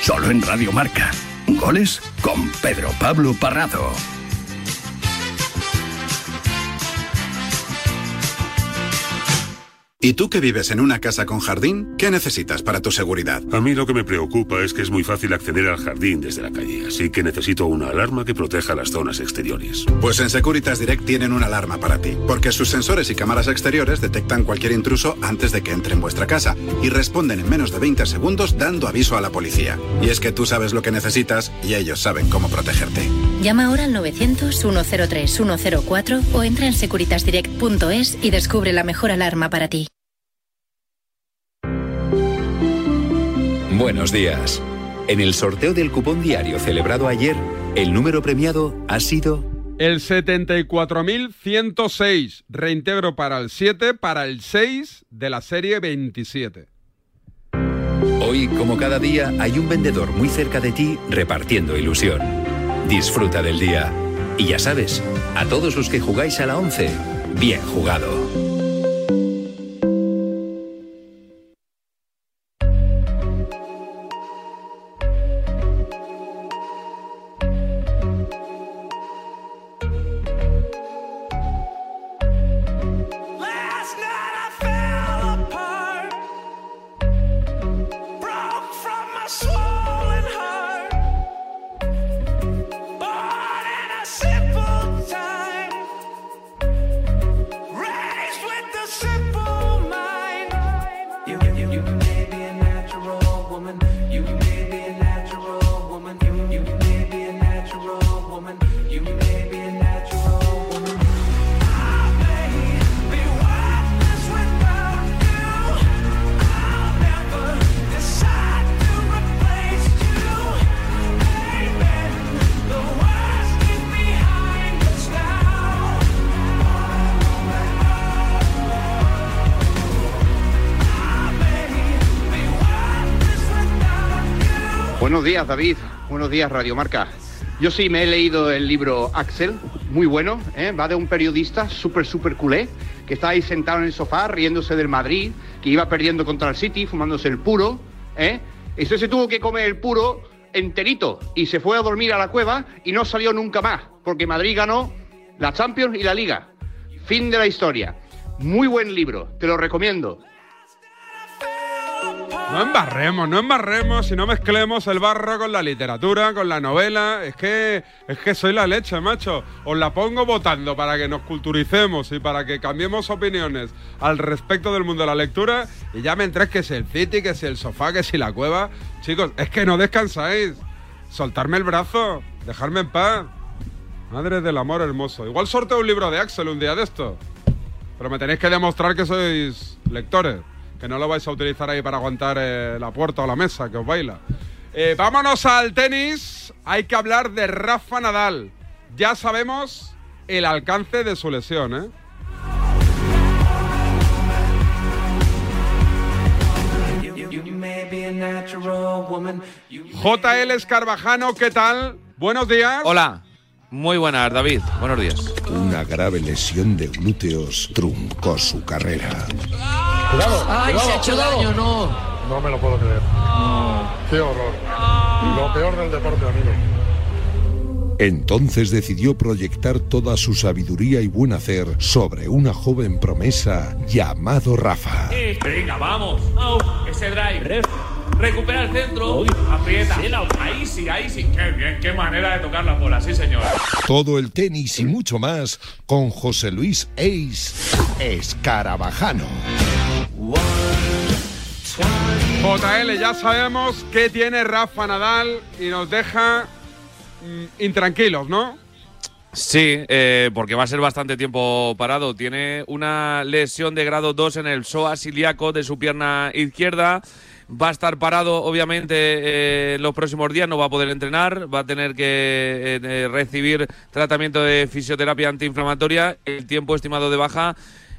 Solo en Radio Marca. Goles con Pedro Pablo Parrado. ¿Y tú que vives en una casa con jardín? ¿Qué necesitas para tu seguridad? A mí lo que me preocupa es que es muy fácil acceder al jardín desde la calle, así que necesito una alarma que proteja las zonas exteriores. Pues en Securitas Direct tienen una alarma para ti, porque sus sensores y cámaras exteriores detectan cualquier intruso antes de que entre en vuestra casa y responden en menos de 20 segundos dando aviso a la policía. Y es que tú sabes lo que necesitas y ellos saben cómo protegerte. Llama ahora al 900-103-104 o entra en securitasdirect.es y descubre la mejor alarma para ti. Buenos días. En el sorteo del cupón diario celebrado ayer, el número premiado ha sido El 74.106. Reintegro para el 7, para el 6 de la serie 27. Hoy, como cada día, hay un vendedor muy cerca de ti repartiendo ilusión. Disfruta del día. Y ya sabes, a todos los que jugáis a la 11, bien jugado. David. Buenos días, Radio Marca. Yo sí me he leído el libro Axel, muy bueno, ¿eh? va de un periodista súper, súper culé, que está ahí sentado en el sofá riéndose del Madrid, que iba perdiendo contra el City, fumándose el puro, ¿eh? Usted se tuvo que comer el puro enterito y se fue a dormir a la cueva y no salió nunca más, porque Madrid ganó la Champions y la Liga. Fin de la historia. Muy buen libro, te lo recomiendo. No embarremos, no embarremos y no mezclemos el barro con la literatura, con la novela. Es que, es que soy la leche, macho. Os la pongo votando para que nos culturicemos y para que cambiemos opiniones al respecto del mundo de la lectura. Y ya me entréis que si el City, que si el sofá, que si la cueva. Chicos, es que no descansáis. Soltarme el brazo, dejarme en paz. Madre del amor hermoso. Igual sorteo un libro de Axel un día de esto. Pero me tenéis que demostrar que sois lectores. Que no lo vais a utilizar ahí para aguantar eh, la puerta o la mesa que os baila. Eh, vámonos al tenis. Hay que hablar de Rafa Nadal. Ya sabemos el alcance de su lesión, ¿eh? JL Escarbajano, ¿qué tal? Buenos días. Hola. Muy buenas, David. Buenos días. Una grave lesión de glúteos truncó su carrera. Cuidado, Ay, cuidado, se ha hecho cuidado. daño, no. No me lo puedo creer. Qué horror. Lo peor del deporte, amigo. Entonces decidió proyectar toda su sabiduría y buen hacer sobre una joven promesa llamado Rafa. Venga, vamos. Au, ese drive. Recupera el centro. Aprieta. Ahí sí, ahí sí. Qué bien, qué manera de tocar la bola, sí, señor. Todo el tenis y mucho más con José Luis Ace Escarabajano. JL, ya sabemos qué tiene Rafa Nadal y nos deja mm, intranquilos, ¿no? Sí, eh, porque va a ser bastante tiempo parado. Tiene una lesión de grado 2 en el psoas ilíaco de su pierna izquierda. Va a estar parado, obviamente, eh, los próximos días. No va a poder entrenar. Va a tener que eh, eh, recibir tratamiento de fisioterapia antiinflamatoria. El tiempo estimado de baja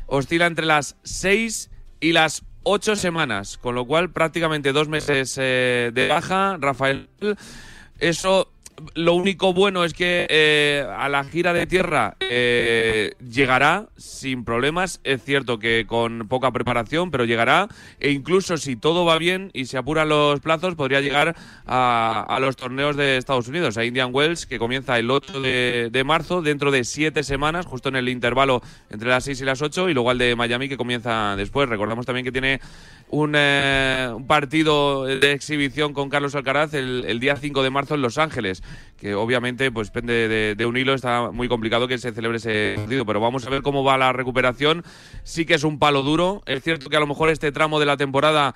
oscila entre las 6 y las 8 semanas, con lo cual prácticamente dos meses de baja. Rafael, eso lo único bueno es que eh, a la gira de tierra eh, llegará sin problemas. Es cierto que con poca preparación, pero llegará. E incluso si todo va bien y se apuran los plazos, podría llegar a, a los torneos de Estados Unidos, a Indian Wells, que comienza el 8 de, marzo, dentro de siete semanas, justo en el intervalo entre las 6 y las 8, y luego al de Miami, que comienza después. Recordamos también que tiene un, eh, un partido de exhibición con Carlos Alcaraz el, día 5 de marzo en Los Ángeles, que obviamente pues pende de, de un hilo, está muy complicado que se celebre ese partido, pero vamos a ver cómo va la recuperación. Sí que es un palo duro, es cierto que a lo mejor este tramo de la temporada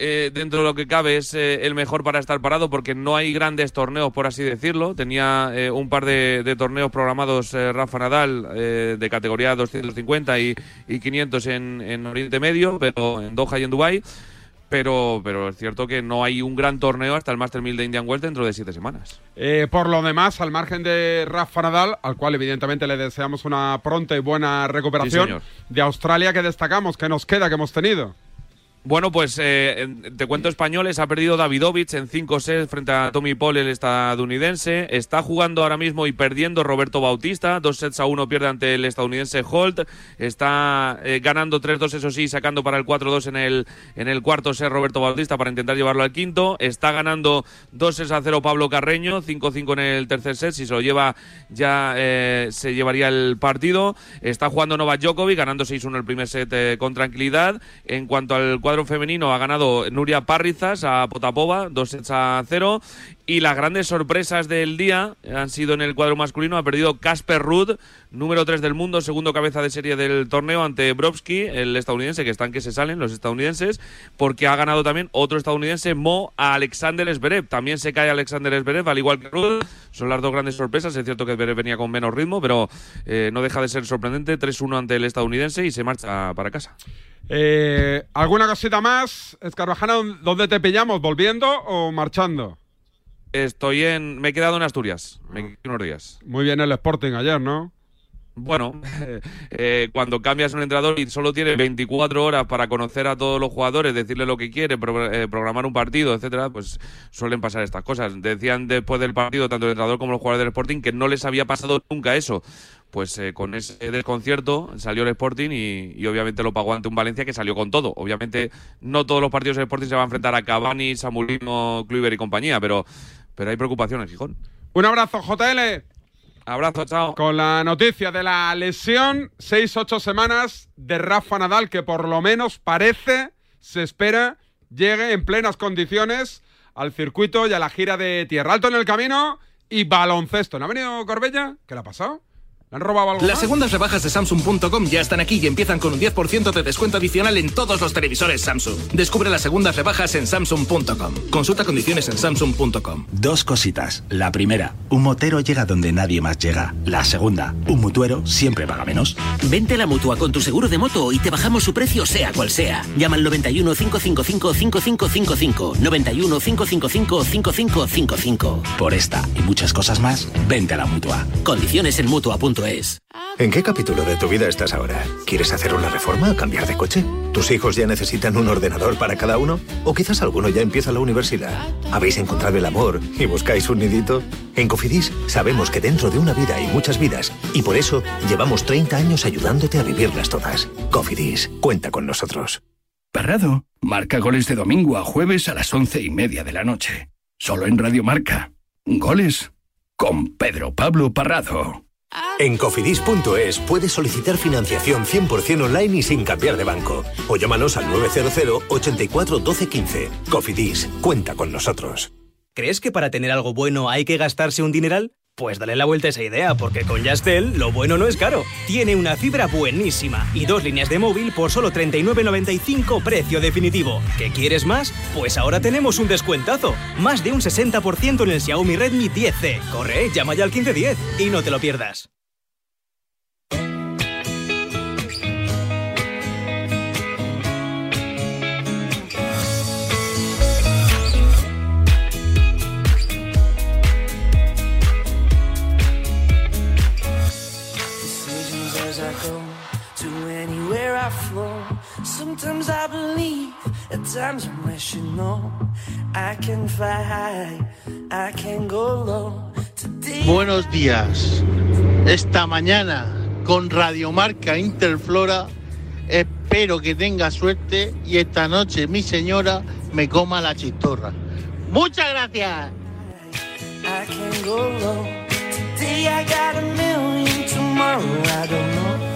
eh, dentro de lo que cabe es eh, el mejor para estar parado porque no hay grandes torneos, por así decirlo. Tenía eh, un par de, de torneos programados Rafa Nadal de categoría 250 y, y 500 en, en Oriente Medio, pero en Doha y en Dubai. Pero, pero es cierto que no hay un gran torneo hasta el Master 1000 de Indian Wells dentro de siete semanas. Por lo demás, al margen de Rafa Nadal, al cual evidentemente le deseamos una pronta y buena recuperación, de Australia que destacamos, que nos queda, que hemos tenido. Bueno, pues eh, te cuento españoles. Ha perdido Davidovich en 5 sets frente a Tommy Paul, el estadounidense. Está jugando ahora mismo y perdiendo Roberto Bautista. Dos sets a uno pierde ante el estadounidense Holt. Está eh, ganando 3-2, eso sí, sacando para el 4-2 en el, en el cuarto set Roberto Bautista para intentar llevarlo al quinto. Está ganando 2 sets a 0 Pablo Carreño. 5-5 en el tercer set. Si se lo lleva, ya eh, se llevaría el partido. Está jugando Novak Djokovic, ganando 6-1 el primer set eh, con tranquilidad. En cuanto al cuadro femenino, ha ganado Nuria Parrizas a Potapova, dos sets a cero. Y las grandes sorpresas del día han sido en el cuadro masculino. Ha perdido Casper Ruud, número 3 del mundo, segundo cabeza de serie del torneo ante Brovsky, el estadounidense, que están que se salen los estadounidenses, porque ha ganado también otro estadounidense, Mo, a Alexander Zverev. También se cae Alexander Zverev, al igual que Ruud. Son las dos grandes sorpresas. Es cierto que Zverev venía con menos ritmo, pero eh, no deja de ser sorprendente. 3-1 ante el estadounidense y se marcha para casa. Eh, ¿Alguna cosita más? Escarbajano, ¿dónde te pillamos? ¿Volviendo o marchando? Estoy en. Me he quedado en Asturias. Me unos días. Muy bien el Sporting ayer, ¿no? Bueno, eh, cuando cambias un entrenador y solo tienes 24 horas para conocer a todos los jugadores, decirle lo que quiere, eh, programar un partido, etcétera, pues suelen pasar estas cosas. Decían después del partido, tanto el entrenador como los jugadores del Sporting, que no les había pasado nunca eso. Pues eh, con ese desconcierto salió el Sporting y, obviamente lo pagó ante un Valencia que salió con todo. Obviamente no todos los partidos del Sporting se van a enfrentar a Cavani, Samulino, Kluivert y compañía, pero, pero hay preocupaciones, Gijón. Un abrazo, JL. Abrazo, chao. Con la noticia de la lesión, 6-8 semanas de Rafa Nadal, que por lo menos parece, se espera llegue en plenas condiciones al circuito y a la gira de Tierra Alto en el camino y baloncesto. ¿No ha venido Corbella? ¿Qué le ha pasado? ¿Le han robado algo Las más? segundas rebajas de Samsung.com ya están aquí y empiezan con un 10% de descuento adicional en todos los televisores Samsung. Descubre las segundas rebajas en Samsung.com. Consulta condiciones en Samsung.com. Dos cositas. La primera, un motero llega donde nadie más llega. La segunda, un mutuero siempre paga menos. Vente a la mutua con tu seguro de moto y te bajamos su precio, sea cual sea. Llama al 91 555 5555. 91 555 5555. Por esta y muchas cosas más, vente a la mutua. Condiciones en ¿En qué capítulo de tu vida estás ahora? ¿Quieres hacer una reforma o cambiar de coche? ¿Tus hijos ya necesitan un ordenador para cada uno? ¿O quizás alguno ya empieza la universidad? ¿Habéis encontrado el amor y buscáis un nidito? En Cofidis sabemos que dentro de una vida hay muchas vidas y por eso llevamos 30 años ayudándote a vivirlas todas. Cofidis, cuenta con nosotros. Parrado marca goles de domingo a jueves a las once y media de la noche. Solo en Radio Marca. Goles con Pedro Pablo Parrado. En cofidis.es puedes solicitar financiación 100% online y sin cambiar de banco. O llámanos al 900 84 12 15. Cofidis, cuenta con nosotros. ¿Crees que para tener algo bueno hay que gastarse un dineral? Pues dale la vuelta a esa idea, porque con Yastel lo bueno no es caro. Tiene una fibra buenísima y dos líneas de móvil por solo 39.95 precio definitivo. ¿Qué quieres más? Pues ahora tenemos un descuentazo. Más de un 60% en el Xiaomi Redmi 10C. Corre, llama ya al 1510 y no te lo pierdas. I flow. Sometimes I believe, at times I wish you know. I can fly high, I can go low. Today Buenos días. Esta mañana con Radiomarca Interflora espero que tenga suerte y esta noche mi señora me coma la chistorra. Muchas gracias. I can go low. Today I got a million, tomorrow I don't know.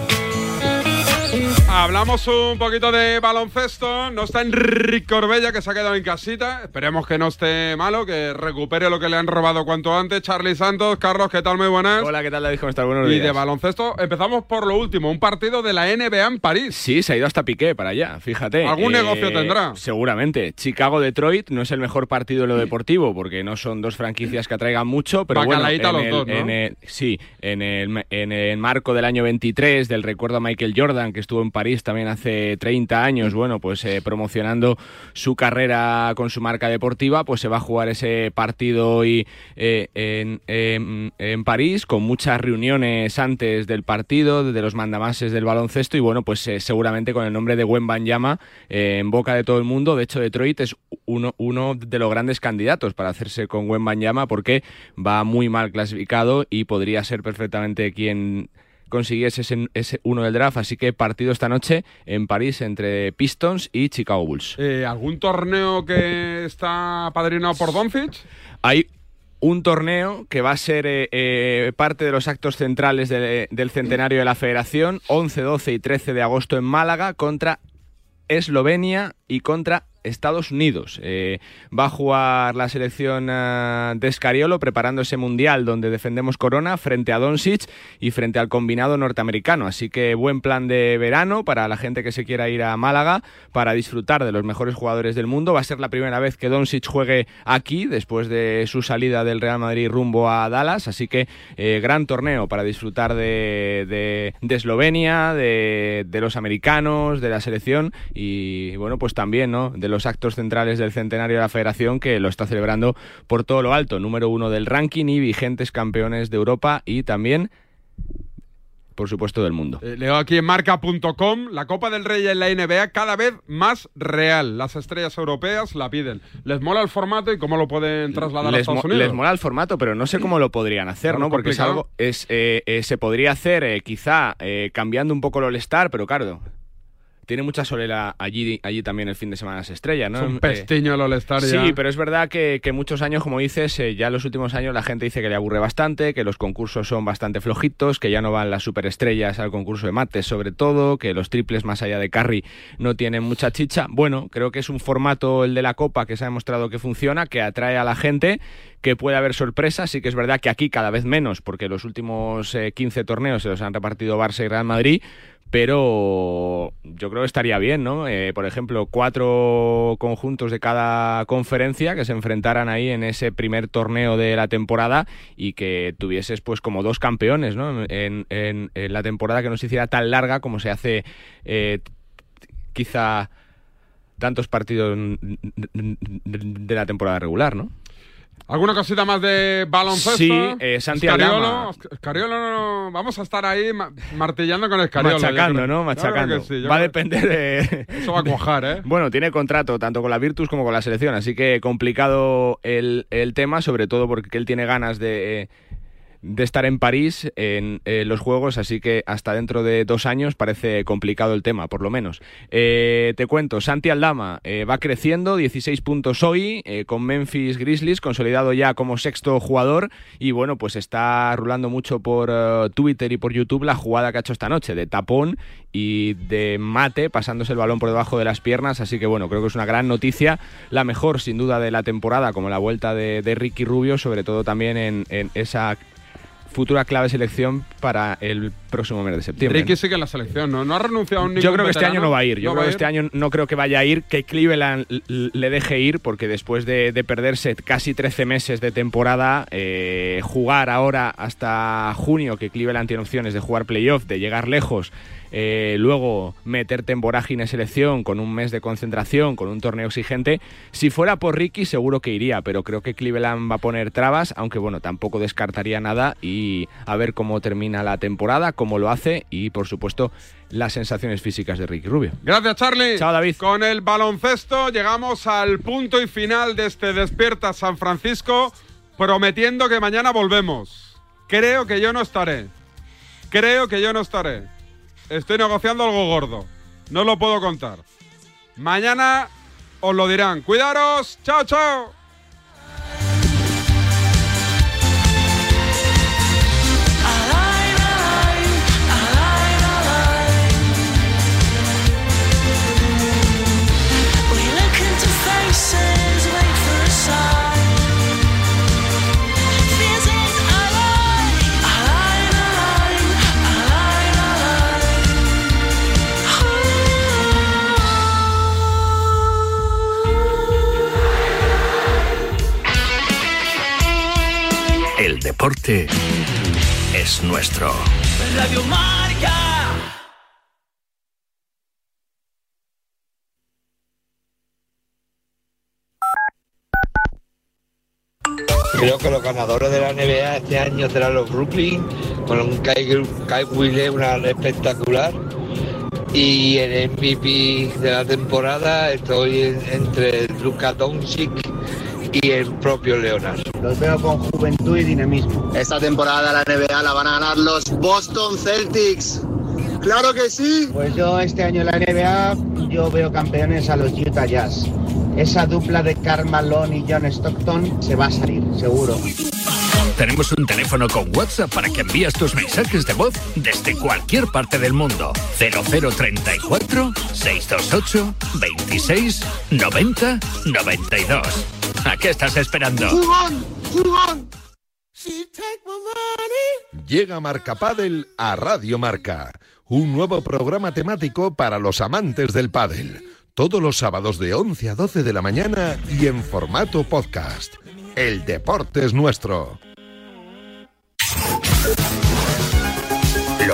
Hablamos un poquito de baloncesto. No está Enrique Corbella, que se ha quedado en casita. Esperemos que no esté malo, que recupere lo que le han robado cuanto antes. Charlie Santos, Carlos, ¿qué tal? Muy buenas. Hola, ¿qué tal David? ¿Cómo estás? Buenos Y días. de baloncesto, empezamos por lo último, un partido de la NBA en París. Sí, se ha ido hasta Piqué para allá, fíjate. ¿Algún negocio tendrá? Seguramente. Chicago-Detroit no es el mejor partido en lo deportivo, porque no son dos franquicias que atraigan mucho, pero bueno, Bacalaíta en los el- dos, ¿no? en el- sí, en el, en el marco del año 23, del recuerdo a Michael Jordan, que estuvo en París también hace 30 años, bueno, pues eh, promocionando su carrera con su marca deportiva, pues se va a jugar ese partido hoy eh, en, en- en París, con muchas reuniones antes del partido, de los mandamases del baloncesto, y bueno, pues eh, seguramente con el nombre de Wembanyama eh, en boca de todo el mundo. De hecho, Detroit es uno, de los grandes candidatos para hacerse con Wembanyama porque va muy mal clasificado y podría ser perfectamente quien consiguiese ese, ese uno del draft. Así que partido esta noche en París entre Pistons y Chicago Bulls. Eh, ¿Algún torneo que está padrinado por Doncic? Hay un torneo que va a ser eh, eh, parte de los actos centrales de- del centenario de la federación, 11, 12 y 13 de agosto en Málaga, contra Eslovenia y contra Estados Unidos. Eh, va a jugar la selección ah, de Escariolo preparando ese mundial donde defendemos Corona frente a Doncic y frente al combinado norteamericano. Así que buen plan de verano para la gente que se quiera ir a Málaga para disfrutar de los mejores jugadores del mundo. Va a ser la primera vez que Doncic juegue aquí después de su salida del Real Madrid rumbo a Dallas. Así que eh, gran torneo para disfrutar de, Eslovenia, de, de los americanos, de la selección y bueno, pues también ¿no? de los actos centrales del centenario de la federación que lo está celebrando por todo lo alto. Número uno del ranking y vigentes campeones de Europa y también, por supuesto, del mundo. Eh, leo aquí en marca.com, la Copa del Rey en la NBA cada vez más real. Las estrellas europeas la piden. ¿Les mola el formato y cómo lo pueden trasladar a les, Estados mo- Unidos? les mola el formato, pero no sé cómo lo podrían hacer, ¿no? Porque es algo, es, eh, eh, se podría hacer quizá cambiando un poco el All-Star, pero claro, tiene mucha solera allí, allí también el fin de semana se estrella, ¿no? Es un Eh, pestiño el All-Star Sí, ya. pero es verdad que, que muchos años, como dices, eh, ya en los últimos años la gente dice que le aburre bastante, que los concursos son bastante flojitos, que ya no van las superestrellas al concurso de mates sobre todo, que los triples más allá de carry no tienen mucha chicha. Bueno, creo que es un formato, el de la Copa, que se ha demostrado que funciona, que atrae a la gente, que puede haber sorpresas. Sí que es verdad que aquí cada vez menos, porque los últimos eh, 15 torneos se los han repartido Barça y Real Madrid, pero yo creo que estaría bien, ¿no? Eh, por ejemplo, cuatro conjuntos de cada conferencia que se enfrentaran ahí en ese primer torneo de la temporada y que tuvieses pues como dos campeones, ¿no? En, la temporada que no se hiciera tan larga como se hace eh, quizá tantos partidos de la temporada regular, ¿no? ¿Alguna cosita más de baloncesto? Sí, eh, Santi Escariolo, vamos a estar ahí ma- martillando con Escariolo. Machacando. ¿no? Machacando. sí, va a depender de... Eso va a cuajar, ¿eh? Bueno, tiene contrato tanto con la Virtus como con la selección, así que complicado el, el tema, sobre todo porque él tiene ganas de, de estar en París en, eh, los Juegos, así que hasta dentro de dos años parece complicado el tema, por lo menos. Eh, te cuento, Santi Aldama eh, va creciendo, 16 puntos hoy, eh, con Memphis Grizzlies, consolidado ya como sexto jugador, y bueno, pues está rulando mucho por Twitter y por YouTube la jugada que ha hecho esta noche, de tapón y de mate, pasándose el balón por debajo de las piernas, así que bueno, creo que es una gran noticia, la mejor sin duda de la temporada, como la vuelta de, Ricky Rubio, sobre todo también en esa futura clave selección para el próximo mes de septiembre. Ricky sigue en la selección, ¿no? No ha renunciado a un Yo creo que este año no va a ir. Yo creo que este año no creo que vaya a ir, que Cleveland le deje ir, porque después de, de perderse casi 13 meses de temporada, eh, jugar ahora hasta junio, que Cleveland tiene opciones de jugar playoff, de llegar lejos, eh, luego meterte en vorágine selección con un mes de concentración, con un torneo exigente. Si fuera por Ricky, seguro que iría, pero creo que Cleveland va a poner trabas, aunque bueno, tampoco descartaría nada y a ver cómo termina la temporada, cómo lo hace y por supuesto las sensaciones físicas de Ricky Rubio. Gracias, Charlie. Chao, David. Con el baloncesto llegamos al punto y final de este Despierta San Francisco, prometiendo que mañana volvemos. Creo que yo no estaré. Creo que yo no estaré. Estoy negociando algo gordo. No lo puedo contar. Mañana os lo dirán. Cuidaros. Chao, chao. Deporte es nuestro. alive. Radio Marca. Creo que los ganadores de la NBA este año serán los Brooklyn, con un Kai, Kai Wille, una espectacular. Y el MVP de la temporada estoy en- entre Luka Doncic y el propio Leonard. Los veo con juventud y dinamismo. Esta temporada la NBA la van a ganar los Boston Celtics. ¡Claro que sí! Pues yo este año en la NBA yo veo campeones a los Utah Jazz. Esa dupla de Karl Malone y John Stockton se va a salir, seguro. Tenemos un teléfono con WhatsApp para que envíes tus mensajes de voz desde cualquier parte del mundo. 0034 628 26 90 92. ¿A qué estás esperando? ¡Jugón! ¡Jugón! Llega Marca Padel a Radio Marca, un nuevo programa temático para los amantes del pádel. Todos los sábados de 11 a 12 de la mañana y en formato podcast. El deporte es nuestro.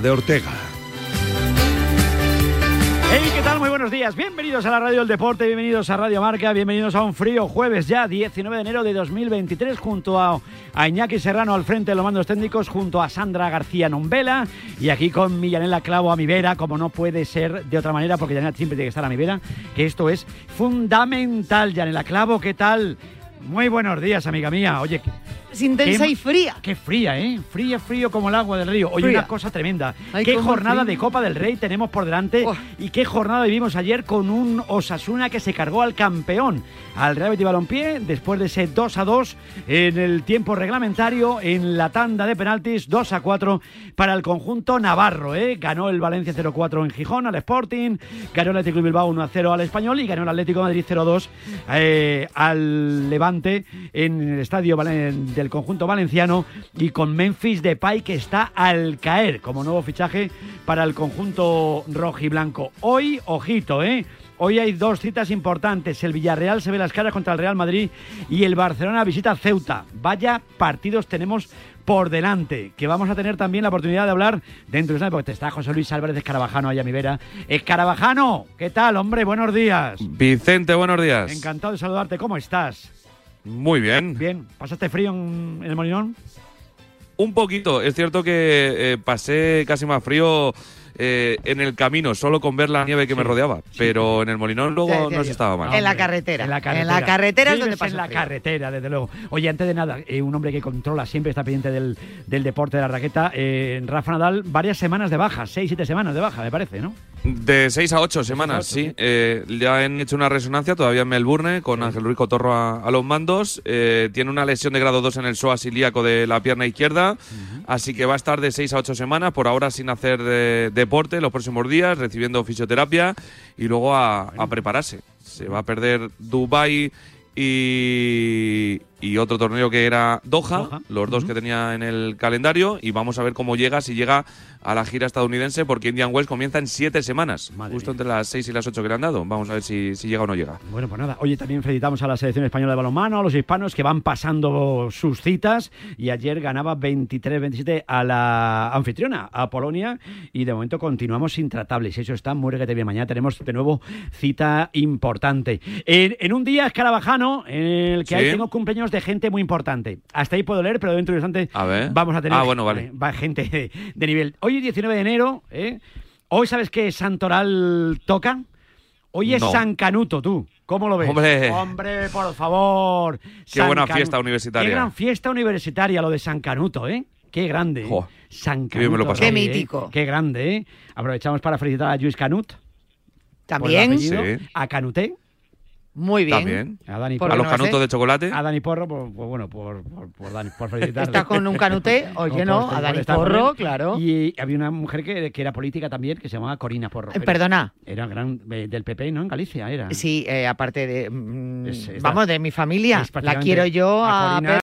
De Ortega. Hey, ¿qué tal? Muy buenos días. Bienvenidos a la Radio del Deporte, bienvenidos a Radio Marca, bienvenidos a un frío jueves ya, 19 de enero de 2023, junto a, a Iñaki Serrano al frente de los mandos técnicos, junto a Sandra García Nombela y aquí con mi Yanela Clavo a mi vera, como no puede ser de otra manera, porque Yanela siempre tiene que estar a mi vera, que esto es fundamental. Yanela Clavo, ¿qué tal? Muy buenos días, amiga mía. Oye, Es intensa qué- y fría. Qué fría, ¿eh? Fría, frío como el agua del río. Oye, Fría. una cosa tremenda. Ay, qué jornada de Copa del Rey tenemos por delante y qué jornada vivimos ayer con un Osasuna que se cargó al campeón, al Real Betis Balompié, después de ese 2 a 2 en el tiempo reglamentario, en la tanda de penaltis, 2 a 4 para el conjunto navarro, ¿eh? Ganó el Valencia 0-4 en Gijón al Sporting, ganó el Atlético de Bilbao 1 a 0 al Español y ganó el Atlético de Madrid 0-2 eh, al Levante en el estadio valen- del conjunto valenciano y con Memphis Depay que está al caer como nuevo fichaje para el conjunto rojiblanco. Hoy, ojito, ¿eh? Hoy hay dos citas importantes. El Villarreal se ve las caras contra el Real Madrid y el Barcelona visita Ceuta. Vaya partidos tenemos por delante, que vamos a tener también la oportunidad de hablar dentro de una porque está José Luis Álvarez Escarabajano allá a mi vera. Escarabajano, ¿qué tal, hombre? Buenos días. Vicente, buenos días. Encantado de saludarte. ¿Cómo estás? Muy bien. Bien. ¿Pasaste frío en, en el Molinón? Un poquito. Es cierto que eh, pasé casi más frío eh, en el camino, solo con ver la nieve que me rodeaba. Pero en el Molinón luego no se estaba mal. En la carretera. En la En carretera. la carretera es donde pasa en la frío. carretera, desde luego. Oye, antes de nada, eh, un hombre que controla, siempre está pendiente del, del deporte de la raqueta, eh, Rafa Nadal, varias semanas de baja, seis, siete semanas de baja, me parece, ¿no? De seis a ocho semanas, sí. Eh, ya han hecho una resonancia todavía en Melbourne con Ángel Ruiz Cotorro a, a los mandos. Eh, tiene una lesión de grado 2 en el psoas ilíaco de la pierna izquierda, así que va a estar de seis a ocho semanas, por ahora sin hacer eh, deporte los próximos días, recibiendo fisioterapia y luego a, a prepararse. Se va a perder Dubai y, y otro torneo que era Doha, los dos que tenía en el calendario, y vamos a ver cómo llega, si llega a la gira estadounidense, porque Indian Wells comienza en siete semanas, justo entre las seis y las ocho que le han dado. Vamos a ver si, si llega o no llega. Bueno, pues nada. Oye, también felicitamos a la selección española de balonmano, a los hispanos que van pasando sus citas y ayer ganaba 23-27 a la anfitriona, a Polonia, y de momento continuamos intratables. Eso está muy reguete bien. Mañana tenemos de nuevo cita importante. En, en un día escarabajano en el que Sí. hay, tengo cumpleaños de gente muy importante. Hasta ahí puedo leer, pero dentro de un instante A ver. vamos a tener Ah, bueno, vale. eh, gente de, de nivel. Hoy es 19 de enero, ¿eh? Hoy sabes que Santoral toca. Hoy es No. San Canuto, tú. ¿Cómo lo ves? Hombre. Hombre, por favor. Qué buena fiesta universitaria. Qué gran fiesta universitaria lo de San Canuto, ¿eh? Qué grande. ¿eh? San Canuto. Qué ¿eh? mítico. Qué grande, ¿eh? Aprovechamos para felicitar a Luis Canut. También. por el apellido, Sí. A Canuté. Muy bien. También. A Dani ¿Por A qué los no canutos ser? de chocolate. A Dani Porro, por, por- bueno, por, por, por, Dani, por felicitarle. Estás con un canute, oye, no, por- a Dani Porro, claro. Y había una mujer que, que era política también, que se llamaba Corina Porro. Eh, perdona. Era gran, eh, del PP, ¿no? En Galicia era. Sí, eh, aparte de. mm, Es- es vamos, de mi familia. es La quiero yo a a, Corina